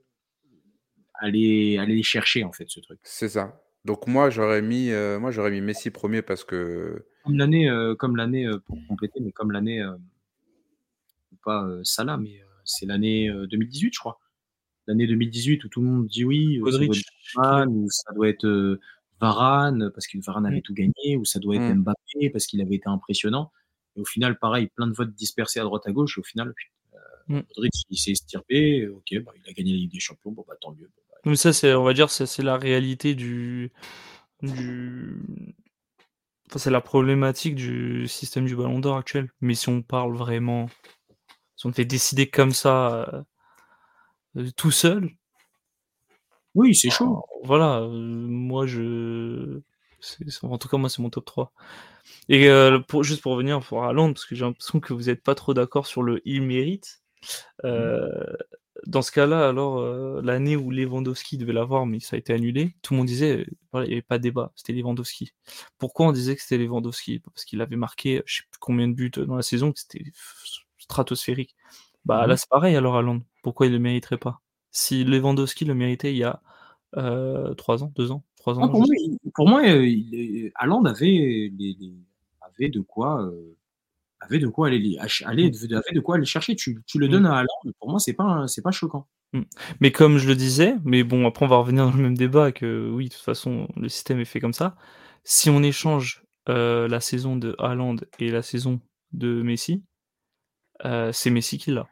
aller, aller les chercher, en fait, ce truc. C'est ça. Donc, moi, j'aurais mis, euh, moi, j'aurais mis Messi premier parce que. Comme l'année, euh, comme l'année euh, pour compléter, mais comme l'année, euh, pas euh, Salah, mais euh, c'est l'année euh, 2018, je crois. L'année 2018 où tout le monde dit oui, ça doit Modric, être Varane, ou ça doit être euh, Varane parce que Varane avait Mm. tout gagné, ou ça doit être Mm. Mbappé parce qu'il avait été impressionnant. Et au final, pareil, plein de votes dispersés à droite à gauche. Et au final, euh, Mm. Modric, il s'est estirpé. Ok, bah, il a gagné la Ligue des Champions. Bon, bah, tant mieux. Bah, Mais ça, c'est, on va dire, c'est la réalité du, du, enfin, c'est la problématique du système du Ballon d'Or actuel. Mais si on parle vraiment, si on fait décider comme ça, euh, tout seul, Oui, c'est chaud. voilà, euh, moi je. en tout cas, moi, c'est mon top 3. Et euh, pour, juste pour revenir pour Haaland, parce que j'ai l'impression que vous n'êtes pas trop d'accord sur le il mérite. Euh, dans ce cas-là, alors, euh, l'année où Lewandowski devait l'avoir, mais ça a été annulé, tout le monde disait, voilà, il n'y avait pas de débat, c'était Lewandowski. Pourquoi on disait que c'était Lewandowski? Parce qu'il avait marqué, je sais plus combien de buts dans la saison, que c'était stratosphérique. Bah Mhm. là, c'est pareil alors à Londres. Pourquoi il le mériterait pas? Si Lewandowski le méritait il y a euh, 3 ans, 2 ans, 3 ans. Ah, pour, moi, il- pour moi, euh, il est- Haaland avait, les- les- avait de quoi, euh, avait de quoi aller, aller- avait de quoi aller chercher. Tu, tu le Mm. donnes à Haaland. Pour moi, c'est pas, c'est pas choquant. Mais comme je le disais, mais bon, après on va revenir dans le même débat que oui, de toute façon, le système est fait comme ça. Si on échange euh, la saison de Haaland et la saison de Messi, euh, c'est Messi qui l'a.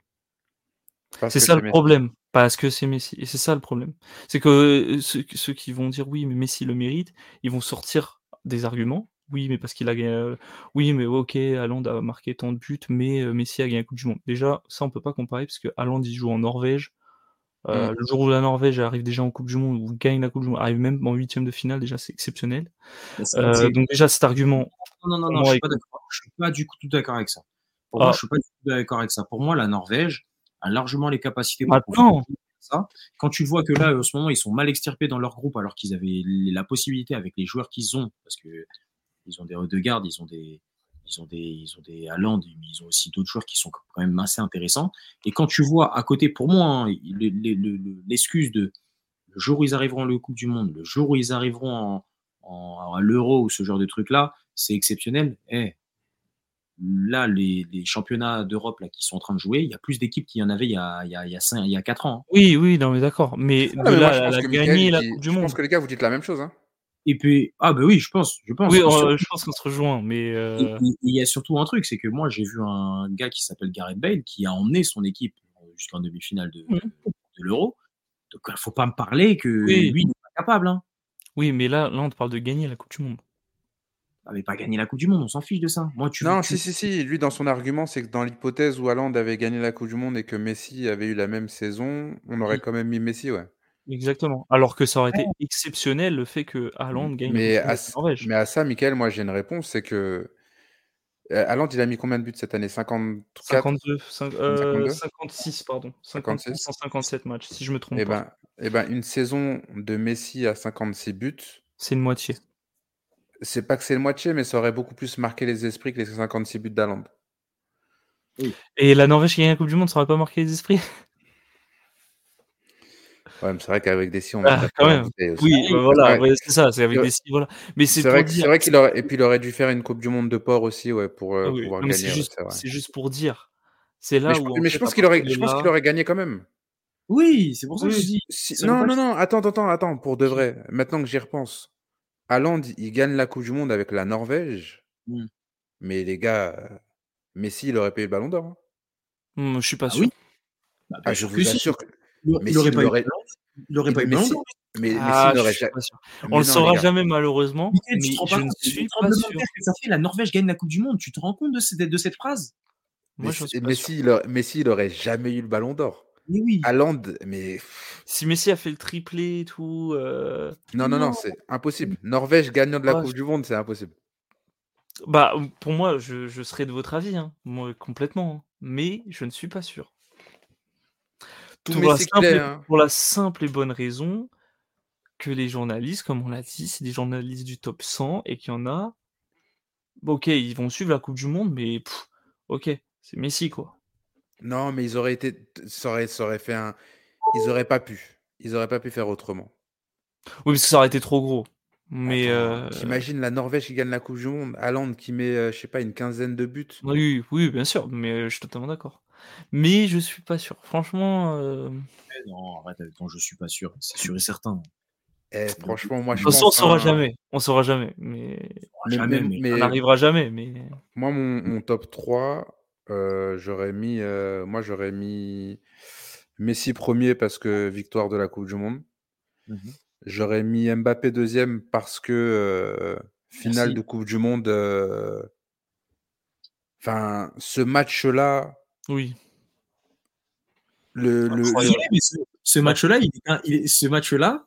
C'est ça le Messi. problème, parce que c'est Messi. Et c'est ça le problème. C'est que euh, ceux, ceux qui vont dire oui, mais Messi le mérite, ils vont sortir des arguments. Oui, mais parce qu'il a gagné. euh, Oui, mais ok, Haaland a marqué tant de buts, mais euh, Messi a gagné la Coupe du Monde. Déjà, ça on peut pas comparer parce que Haaland il joue en Norvège. Euh, Mm. Le jour où la Norvège arrive déjà en Coupe du Monde ou gagne la Coupe du Monde, arrive même en huitième de finale, déjà c'est exceptionnel. Euh, donc déjà cet argument, non, non, non, pour non, moi, je suis pas d'accord. Je suis pas du tout d'accord avec ça. Pour Ah. moi, je suis pas du tout d'accord avec ça. Pour moi, la Norvège a largement les capacités pour maintenant, faire ça. Quand tu vois que là, en ce moment, ils sont mal extirpés dans leur groupe alors qu'ils avaient la possibilité avec les joueurs qu'ils ont, parce que ils ont des Odegaard, ils ont des, ils ont des, ils ont des Haaland, ils ont aussi d'autres joueurs qui sont quand même assez intéressants. Et quand tu vois à côté, pour moi, hein, le- le- le- le- l'excuse de le jour où ils arriveront à la Coupe du Monde, le jour où ils arriveront en, en- à l'Euro ou ce genre de truc-là, c'est exceptionnel. Eh, là, les, les championnats d'Europe là qui sont en train de jouer, il y a plus d'équipes qu'il y en avait il y a, il y a, il y a, cinq- il y a 4 ans. hein. oui, oui, non mais d'accord. Mais Ah, mais là je la Coupe du Je Monde. pense que les gars, vous dites la même chose. Hein. Et puis, ah ben oui, je pense, je pense. Oui, surtout- je pense qu'on se rejoint, mais euh, et- il y a surtout un truc, c'est que moi j'ai vu un gars qui s'appelle Gareth Bale qui a emmené son équipe jusqu'en demi-finale de, de l'Euro. Donc il faut pas me parler que Oui. lui n'est pas capable. Hein. oui, mais là, là on te parle de gagner la Coupe du Monde. Il n'avait pas gagné la Coupe du Monde, on s'en fiche de ça. Moi, tu, Non, tu- si, si, si. Lui, dans son argument, c'est que dans l'hypothèse où Haaland avait gagné la Coupe du Monde et que Messi avait eu la même saison, on aurait quand même mis Messi, ouais. Exactement. Alors que ça aurait été exceptionnel le fait que Haaland gagne Mais à, Norvège. mais à ça, Michael, moi, j'ai une réponse, c'est que euh, Haaland, il a mis combien de buts cette année? 54 52, cinq- euh, 52? 56, pardon. 56. 56 en 57 matchs, si je me trompe Eh pas. ben, eh ben, une saison de Messi à 56 buts, C'est une moitié. c'est pas que c'est le moitié, mais ça aurait beaucoup plus marqué les esprits que les 56 buts d'Haaland. Et la Norvège qui gagne la Coupe du Monde, ça aurait pas marqué les esprits? Ouais, mais c'est vrai qu'avec des si, on Ah, a quand même. Oui, bah voilà, Ouais. c'est ça, c'est avec Ouais. des si, voilà. Mais c'est vrai, dire. c'est vrai qu'il aurait, et puis il aurait dû faire une Coupe du Monde de port aussi, ouais, pour euh, Ah oui, pouvoir non, gagner. c'est juste, juste pour dire. C'est là Mais je, où. pense- en mais je pense qu'il aurait, je pense qu'il aurait gagné quand même. Oui, c'est pour ça que je dis. Si- non, non, non, attends, attends, attends, pour de vrai. Maintenant que j'y repense, Haaland, il gagne la Coupe du Monde avec la Norvège. Mm. Mais les gars, euh, Messi, il aurait payé le Ballon d'Or. hein. Hum, je suis pas Ah sûr. oui Bah, Ah, je sûr vous assure que Il Messi il aurait pas eu l'aurait- le ballon- il aurait pas eu le d'or. mais Ah, n'aurait jamais. Mais On le non, saura jamais malheureusement, mais je ne suis pas sûr. que ça fait La Norvège gagne la Coupe du Monde. Tu te rends compte de cette, de cette phrase? Moi, Messi, il aurait, Messi, il aurait jamais eu le Ballon d'Or. Mais oui. Haaland, mais Si Messi a fait le triplé et tout, euh, non, non, non, Non. c'est impossible. Norvège gagnant de la Ah, Coupe du Monde, c'est impossible. bah pour moi, je, je serais de votre avis, hein, moi complètement, hein. mais je ne suis pas sûr. Tout Pour la, simple, hein. pour la simple et bonne raison que les journalistes, comme on l'a dit, c'est des journalistes du top 100 et qu'il y en a. Ok, ils vont suivre la Coupe du Monde, mais pff, ok, c'est Messi quoi. Non, mais ils auraient été, ça aurait, ça aurait fait un, ils auraient pas pu, ils auraient pas pu faire autrement. Oui, parce que ça aurait été trop gros. Mais euh, T'imagines la Norvège qui gagne la Coupe du Monde, Haaland qui met, euh, je sais pas, une quinzaine de buts. oui, oui, bien sûr, mais euh, je suis totalement d'accord. Mais je suis pas sûr. Franchement, euh, Eh Non, arrête avec ton je suis pas sûr. C'est sûr et certain. Eh, franchement, moi je toute façon, on pense. saura hein, jamais. On saura jamais. Mais mais- Jamais, mais- mais- mais on n'arrivera jamais. Mais moi, mon, mon top 3, euh, j'aurais mis, euh, moi j'aurais mis Messi premier parce que victoire de la Coupe du Monde. Mhm. J'aurais mis Mbappé deuxième parce que euh, finale Merci. de Coupe du Monde. euh, Enfin, ce match-là, oui. le, le, Incroyable. Désolé, mais ce, ce match-là, il est, un- il est- ce match-là,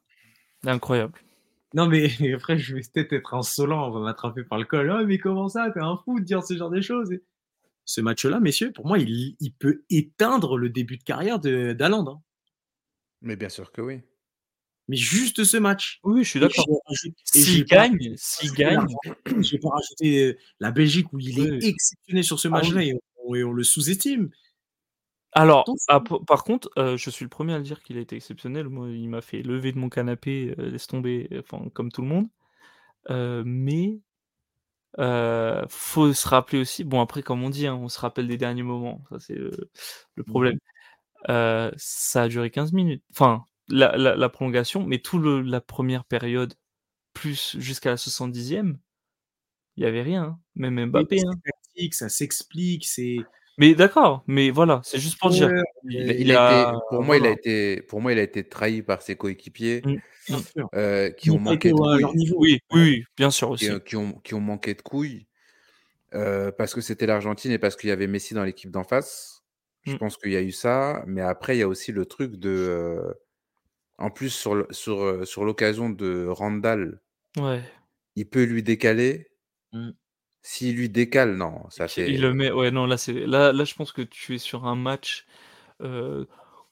Incroyable. non mais après je vais peut-être être insolent, on va m'attraper par le col. Oh mais comment ça, t'es un fou de dire ce genre de choses. Ce match-là, messieurs, pour moi, il, il peut éteindre le début de carrière de d'Haaland. hein. Mais bien sûr que oui. Mais juste ce match. Oui, je suis d'accord. S'il gagne, s'il gagne, j'ai pas rajouté euh, la Belgique où il est Oui. exceptionnel sur ce Ah match-là oui. Et, on, le sous-estime. Alors, ah, par contre, euh, je suis le premier à le dire qu'il a été exceptionnel. Moi, il m'a fait lever de mon canapé, euh, laisse tomber, enfin, comme tout le monde. Euh, mais euh, faut se rappeler aussi. Bon, après, comme on dit, hein, on se rappelle des derniers moments. Ça, c'est le, le problème. Euh, ça a duré 15 minutes. Enfin, la, la, la prolongation, mais tout le, la première période, plus jusqu'à la 70e, il y avait rien. hein. Même Mbappé. c'est hein. tactique, ça s'explique, c'est. Mais d'accord, mais voilà, c'est juste pour dire. Il, mais- il il a a- été, pour moi, il a été, pour moi, il a été trahi par ses coéquipiers Mm. bien sûr. euh, qui ont manqué de à leur couilles, niveau. Oui, oui, oui, bien sûr qui, aussi. qui ont, qui ont manqué de couilles euh, parce que c'était l'Argentine et parce qu'il y avait Messi dans l'équipe d'en face. Je Mm. pense qu'il y a eu ça, mais après, il y a aussi le truc de, euh, en plus sur sur euh, sur l'occasion de Randall, Ouais. il peut lui décaler. Mm. S'il lui décale, non, ça fait. Il le met. Ouais, non, là, c'est là, là, je pense que tu es sur un match euh,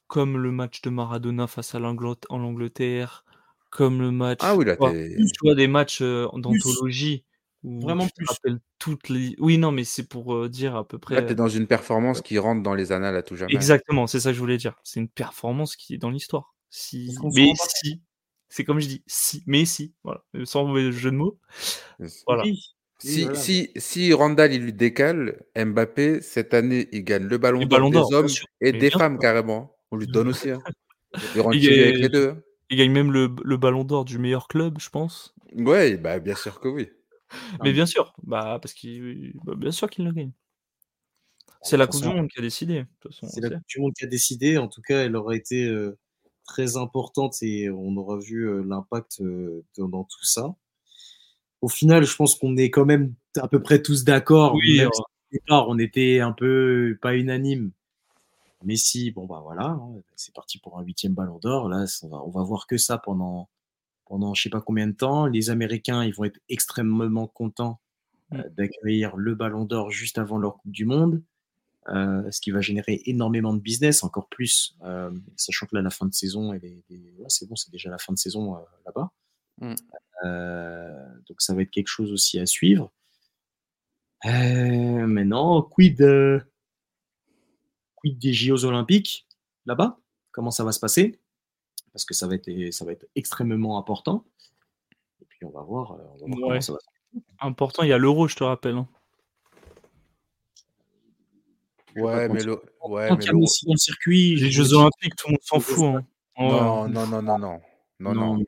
comme le match de Maradona face à l'Anglet- en Angleterre, comme le match. Ah oui, là, tu vois, tu des matchs euh, d'anthologie où Vraiment tu plus. rappelles toutes les. Oui, non, mais c'est pour euh, dire à peu près. Là, t'es dans une performance qui rentre dans les annales à tout jamais. Exactement, c'est ça que je voulais dire. C'est une performance qui est dans l'histoire. Si, mais si, c'est comme je dis, si, mais si, voilà, Euh, sans mauvais jeu de mots. Voilà. Oui. Oui, Si, voilà. si, si Randall il lui décale, Mbappé, cette année, il gagne le ballon Le d'or Ballon des hommes et Mais des bien femmes carrément. On lui donne aussi. Hein. Il rentre Il chez lui est- avec les deux. Il gagne même le, le ballon d'or du meilleur club, je pense. Ouais, bah, bien sûr que oui. Mais bien sûr, bah parce qu'il, bah, bien sûr qu'il le gagne. C'est la Coupe du Monde qui a décidé. C'est la. Coupe du Monde qui a décidé. En tout cas, elle aurait été euh, très importante et on aura vu euh, l'impact euh, dans, dans tout ça. Au final, je pense qu'on est quand même à peu près tous d'accord. Oui, si on était un peu pas unanime. Messi, bon bah voilà, hein, c'est parti pour un huitième Ballon d'Or. Là, ça va- on va voir que ça pendant pendant je sais pas combien de temps. Les Américains, ils vont être extrêmement contents euh, d'accueillir le Ballon d'Or juste avant leur Coupe du Monde, euh, ce qui va générer énormément de business, encore plus, euh, sachant que là, la fin de saison, ouais, c'est bon, c'est déjà la fin de saison là-bas. Mm. Euh, donc ça va être quelque chose aussi à suivre. Euh, maintenant, quid, euh, quid des JO olympiques là-bas? Comment ça va se passer? Parce que ça va être, ça va être extrêmement important. Et puis on va voir, on va voir Ouais. comment ça va se important, il y a l'euro, je te rappelle. hein. Ouais, mais le, ouais, Tant mais qu'il y a le- Messi dans le circuit, Les Jeux Olympiques, tout le monde s'en fout. hein. Ouais. non, non, non, non, non, non, non,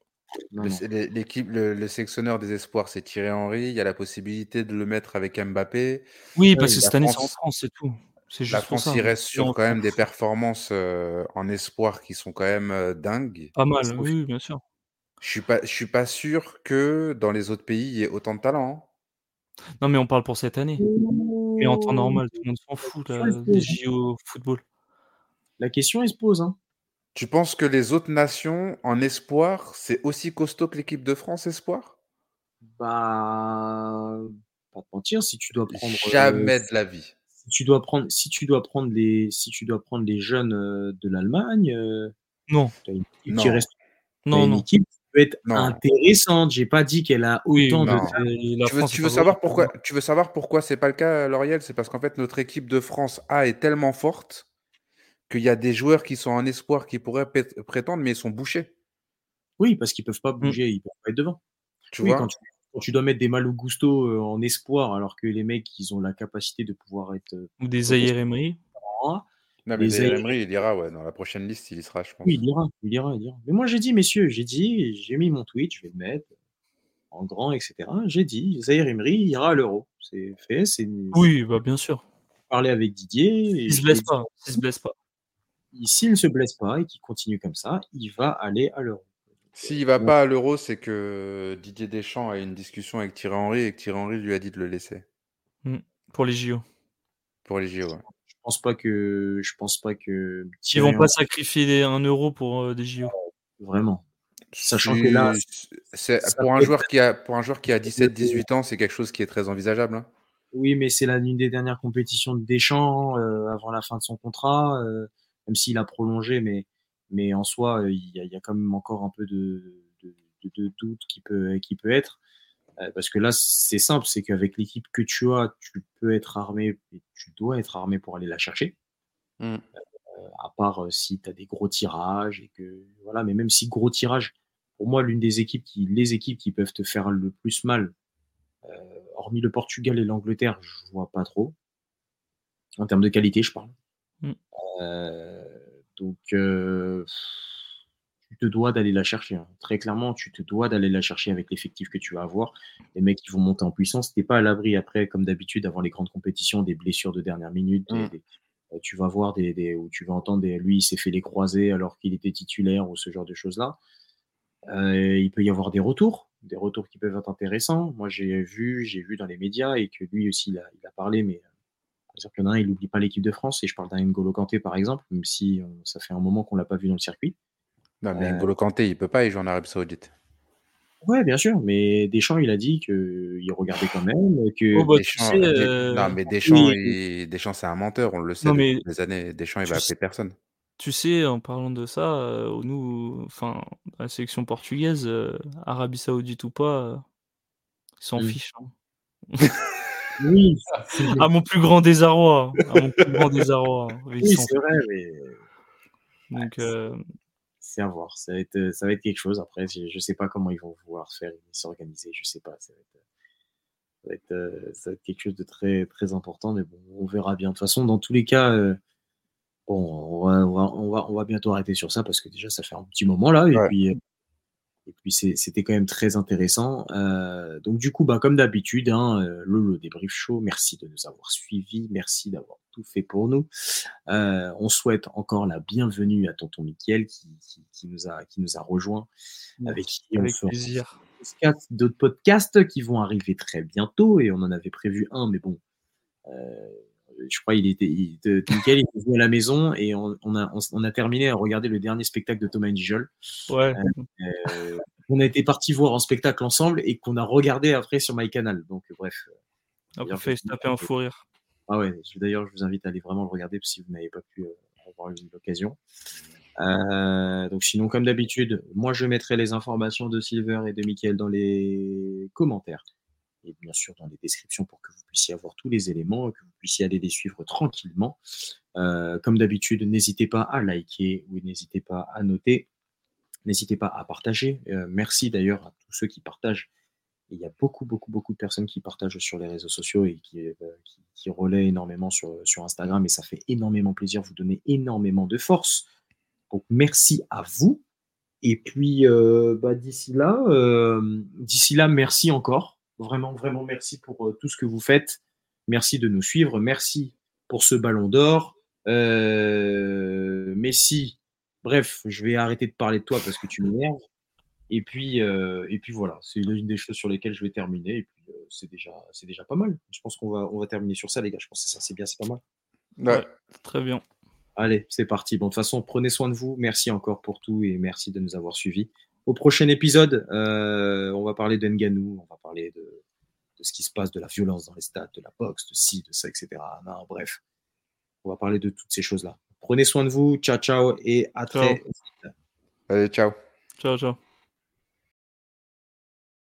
non. non, non. Le- L'équipe, le, le sélectionneur des espoirs, c'est Thierry Henry. Il y a la possibilité de le mettre avec Mbappé. Oui, parce Ouais, que cette année, c'est en France- c'est tout. C'est juste La pour France ça. y reste sur quand même des performances euh, en espoir qui sont quand même euh, dingues. Pas mal, oui, bien sûr. Je suis pas, je suis pas sûr que dans les autres pays il y ait autant de talent. hein. Non, mais on parle pour cette année. Mais en temps normal, tout le monde s'en fout là, des c'est- JO football. La question, elle se pose. Hein. Tu penses que les autres nations en espoir, c'est aussi costaud que l'équipe de France espoir? Bah, pas te mentir, si tu dois prendre, euh, Jamais de la vie. si tu dois prendre, si tu dois prendre les, si tu dois prendre les jeunes euh, de l'Allemagne, euh, Non, une équipe Non. qui reste, t'as non, une non. équipe qui peut être Non. intéressante. J'ai pas dit qu'elle a Oui, autant de. La Tu veux, tu savoir pourquoi Tu veux savoir pourquoi c'est pas le cas, Lauriel C'est parce qu'en fait notre équipe de France A est tellement forte qu'il y a des joueurs qui sont en espoir qui pourraient prétendre, mais ils sont bouchés. Oui, parce qu'ils peuvent pas bouger, ils peuvent pas être devant. Tu oui, vois? quand tu, quand tu dois mettre des Malo Gusto euh, en espoir, alors que les mecs, ils ont la capacité de pouvoir être. euh, Ou des Zaire Emery. en A, Non, mais il ira, ouais, dans la prochaine liste, il y sera, je pense. Oui, il ira, il ira, il ira. Mais moi, j'ai dit, messieurs, j'ai dit, j'ai mis mon tweet, je vais le mettre en grand, etc. J'ai dit, Zahir Emery ira à l'Euro. C'est fait, c'est Oui, bah bien sûr. parler avec Didier. Et Il se blesse pas. Il se blesse pas. S'il ne se blesse pas et qu'il continue comme ça, il va aller à l'Euro. S'il va Ouais. pas à l'Euro, c'est que Didier Deschamps a eu une discussion avec Thierry Henry et que Thierry Henry lui a dit de le laisser Pour les JO. pour les JO. ouais. Je pense pas que, je pense pas que Ils vont pas sacrifier des- un euro pour euh, des JO. vraiment. Sachant que là, pour un joueur qui a pour un joueur qui a 17-18 ans, c'est quelque chose qui est très envisageable. hein. Oui, mais c'est l'une des dernières compétitions de Deschamps euh, avant la fin de son contrat, euh, même s'il a prolongé, mais mais en soi, il y, a, y a quand même encore un peu de, de, de doute qui peut, qui peut être. Euh, parce que là, c'est simple, c'est qu'avec l'équipe que tu as, tu peux être armé et tu dois être armé pour aller la chercher. Mm. Euh, à part euh, si tu as des gros tirages et que voilà, mais même si gros tirage, pour moi, l'une des équipes qui, les équipes qui peuvent te faire le plus mal, hormis le Portugal et l'Angleterre, je vois pas trop. En termes de qualité, je parle. Mm. donc, tu te dois d'aller la chercher. hein. Très clairement, tu te dois d'aller la chercher avec l'effectif que tu vas avoir. Les mecs qui vont monter en puissance, t'es pas à l'abri après, comme d'habitude, avant les grandes compétitions, des blessures de dernière minute. Mm. des- euh, tu vas voir des, des- où tu vas entendre des, lui, il s'est fait les croisés alors qu'il était titulaire ou ce genre de choses-là. Euh, il peut y avoir des retours, des retours qui peuvent être intéressants. Moi, j'ai vu, j'ai vu dans les médias et que lui aussi, il a, il a parlé, mais euh, par exemple, il y en a un, il n'oublie pas l'équipe de France et je parle d'un N'Golo Kanté, par exemple, même si euh, ça fait un moment qu'on l'a pas vu dans le circuit. Non, mais Euh, N'Golo Kanté, il peut pas, il joue en Arabie Saoudite. Ouais, bien sûr, mais Deschamps, il a dit qu'il regardait quand même, que Oh, bah, tu sais, euh, Non, mais Deschamps, oui. il- Deschamps, c'est un menteur, on le sait Non, depuis mais des années. Deschamps, il va sais- appeler personne. Tu sais, en parlant de ça, euh, nous, enfin, la sélection portugaise, euh, Arabie Saoudite ou pas, euh, ils s'en Mm. fichent. hein. oui, c'est À mon plus grand désarroi, à mon plus grand désarroi, ils oui, c'est vrai, mais euh, c'est à voir. Ça va, être, ça va être quelque chose. Après, je ne sais pas comment ils vont pouvoir faire, s'organiser. Je sais pas. Ça va être, ça va être, euh, ça va être quelque chose de très, très important, mais bon, on verra bien. De toute façon, dans tous les cas, euh, bon, on va, on, va, on, va, on va bientôt arrêter sur ça parce que déjà, ça fait un petit moment là. Et Ouais. puis, euh, et puis c'était quand même très intéressant. Euh, donc, du coup, bah, comme d'habitude, hein, euh, le, le débrief show, merci de nous avoir suivis. Merci d'avoir tout fait pour nous. Euh, on souhaite encore la bienvenue à tonton Mickaël qui, qui, qui nous, a, qui nous a rejoint, avec qui on avec plaisir. d'autres podcasts qui vont arriver très bientôt et on en avait prévu un, mais bon, euh, je crois il était, il, de- Mickaël il était venu à la maison et on, on a, on, on a terminé à regarder le dernier spectacle de Thomas Njol. Ouais, Euh, on a été parti voir en spectacle ensemble et qu'on a regardé après sur MyCanal. Donc bref. on d'ailleurs, fait se taper un fou rire. Ah ouais, d'ailleurs, je vous invite à aller vraiment le regarder si vous n'avez pas pu euh, avoir eu l'occasion. Euh, donc sinon, comme d'habitude, moi je mettrai les informations de Silver et de Mickaël dans les commentaires et bien sûr dans les descriptions pour que vous puissiez avoir tous les éléments et que vous puissiez aller les suivre tranquillement. Euh, comme d'habitude, n'hésitez pas à liker ou n'hésitez pas à noter. N'hésitez pas à partager. Euh, merci d'ailleurs à tous ceux qui partagent. Il y a beaucoup, beaucoup, beaucoup de personnes qui partagent sur les réseaux sociaux et qui, euh, qui, relaient énormément sur, sur Instagram. Et ça fait énormément plaisir. Vous donnez énormément de force. Donc merci à vous. Et puis bah, d'ici là, d'ici là, merci encore. Vraiment, vraiment merci pour euh, tout ce que vous faites. Merci de nous suivre. Merci pour ce ballon d'or. Euh, Messi, bref, je vais arrêter de parler de toi parce que tu m'énerves. Et puis, euh, et puis voilà, c'est une des choses sur lesquelles je vais terminer. Et puis, euh, c'est déjà, c'est déjà pas mal. Je pense qu'on va, on va terminer sur ça, les gars. Je pense que ça, c'est bien, c'est pas mal. Ouais. Ouais. Très bien. Allez, c'est parti. Bon, de toute façon, prenez soin de vous. Merci encore pour tout et merci de nous avoir suivis. Au prochain épisode, euh, on va parler de Nganou, on va parler de, de ce qui se passe, de la violence dans les stades, de la boxe, de ci, de ça, etc. Non, bref, on va parler de toutes ces choses-là. Prenez soin de vous. Ciao, ciao et à Ciao. très Allez, ciao. Ciao, ciao.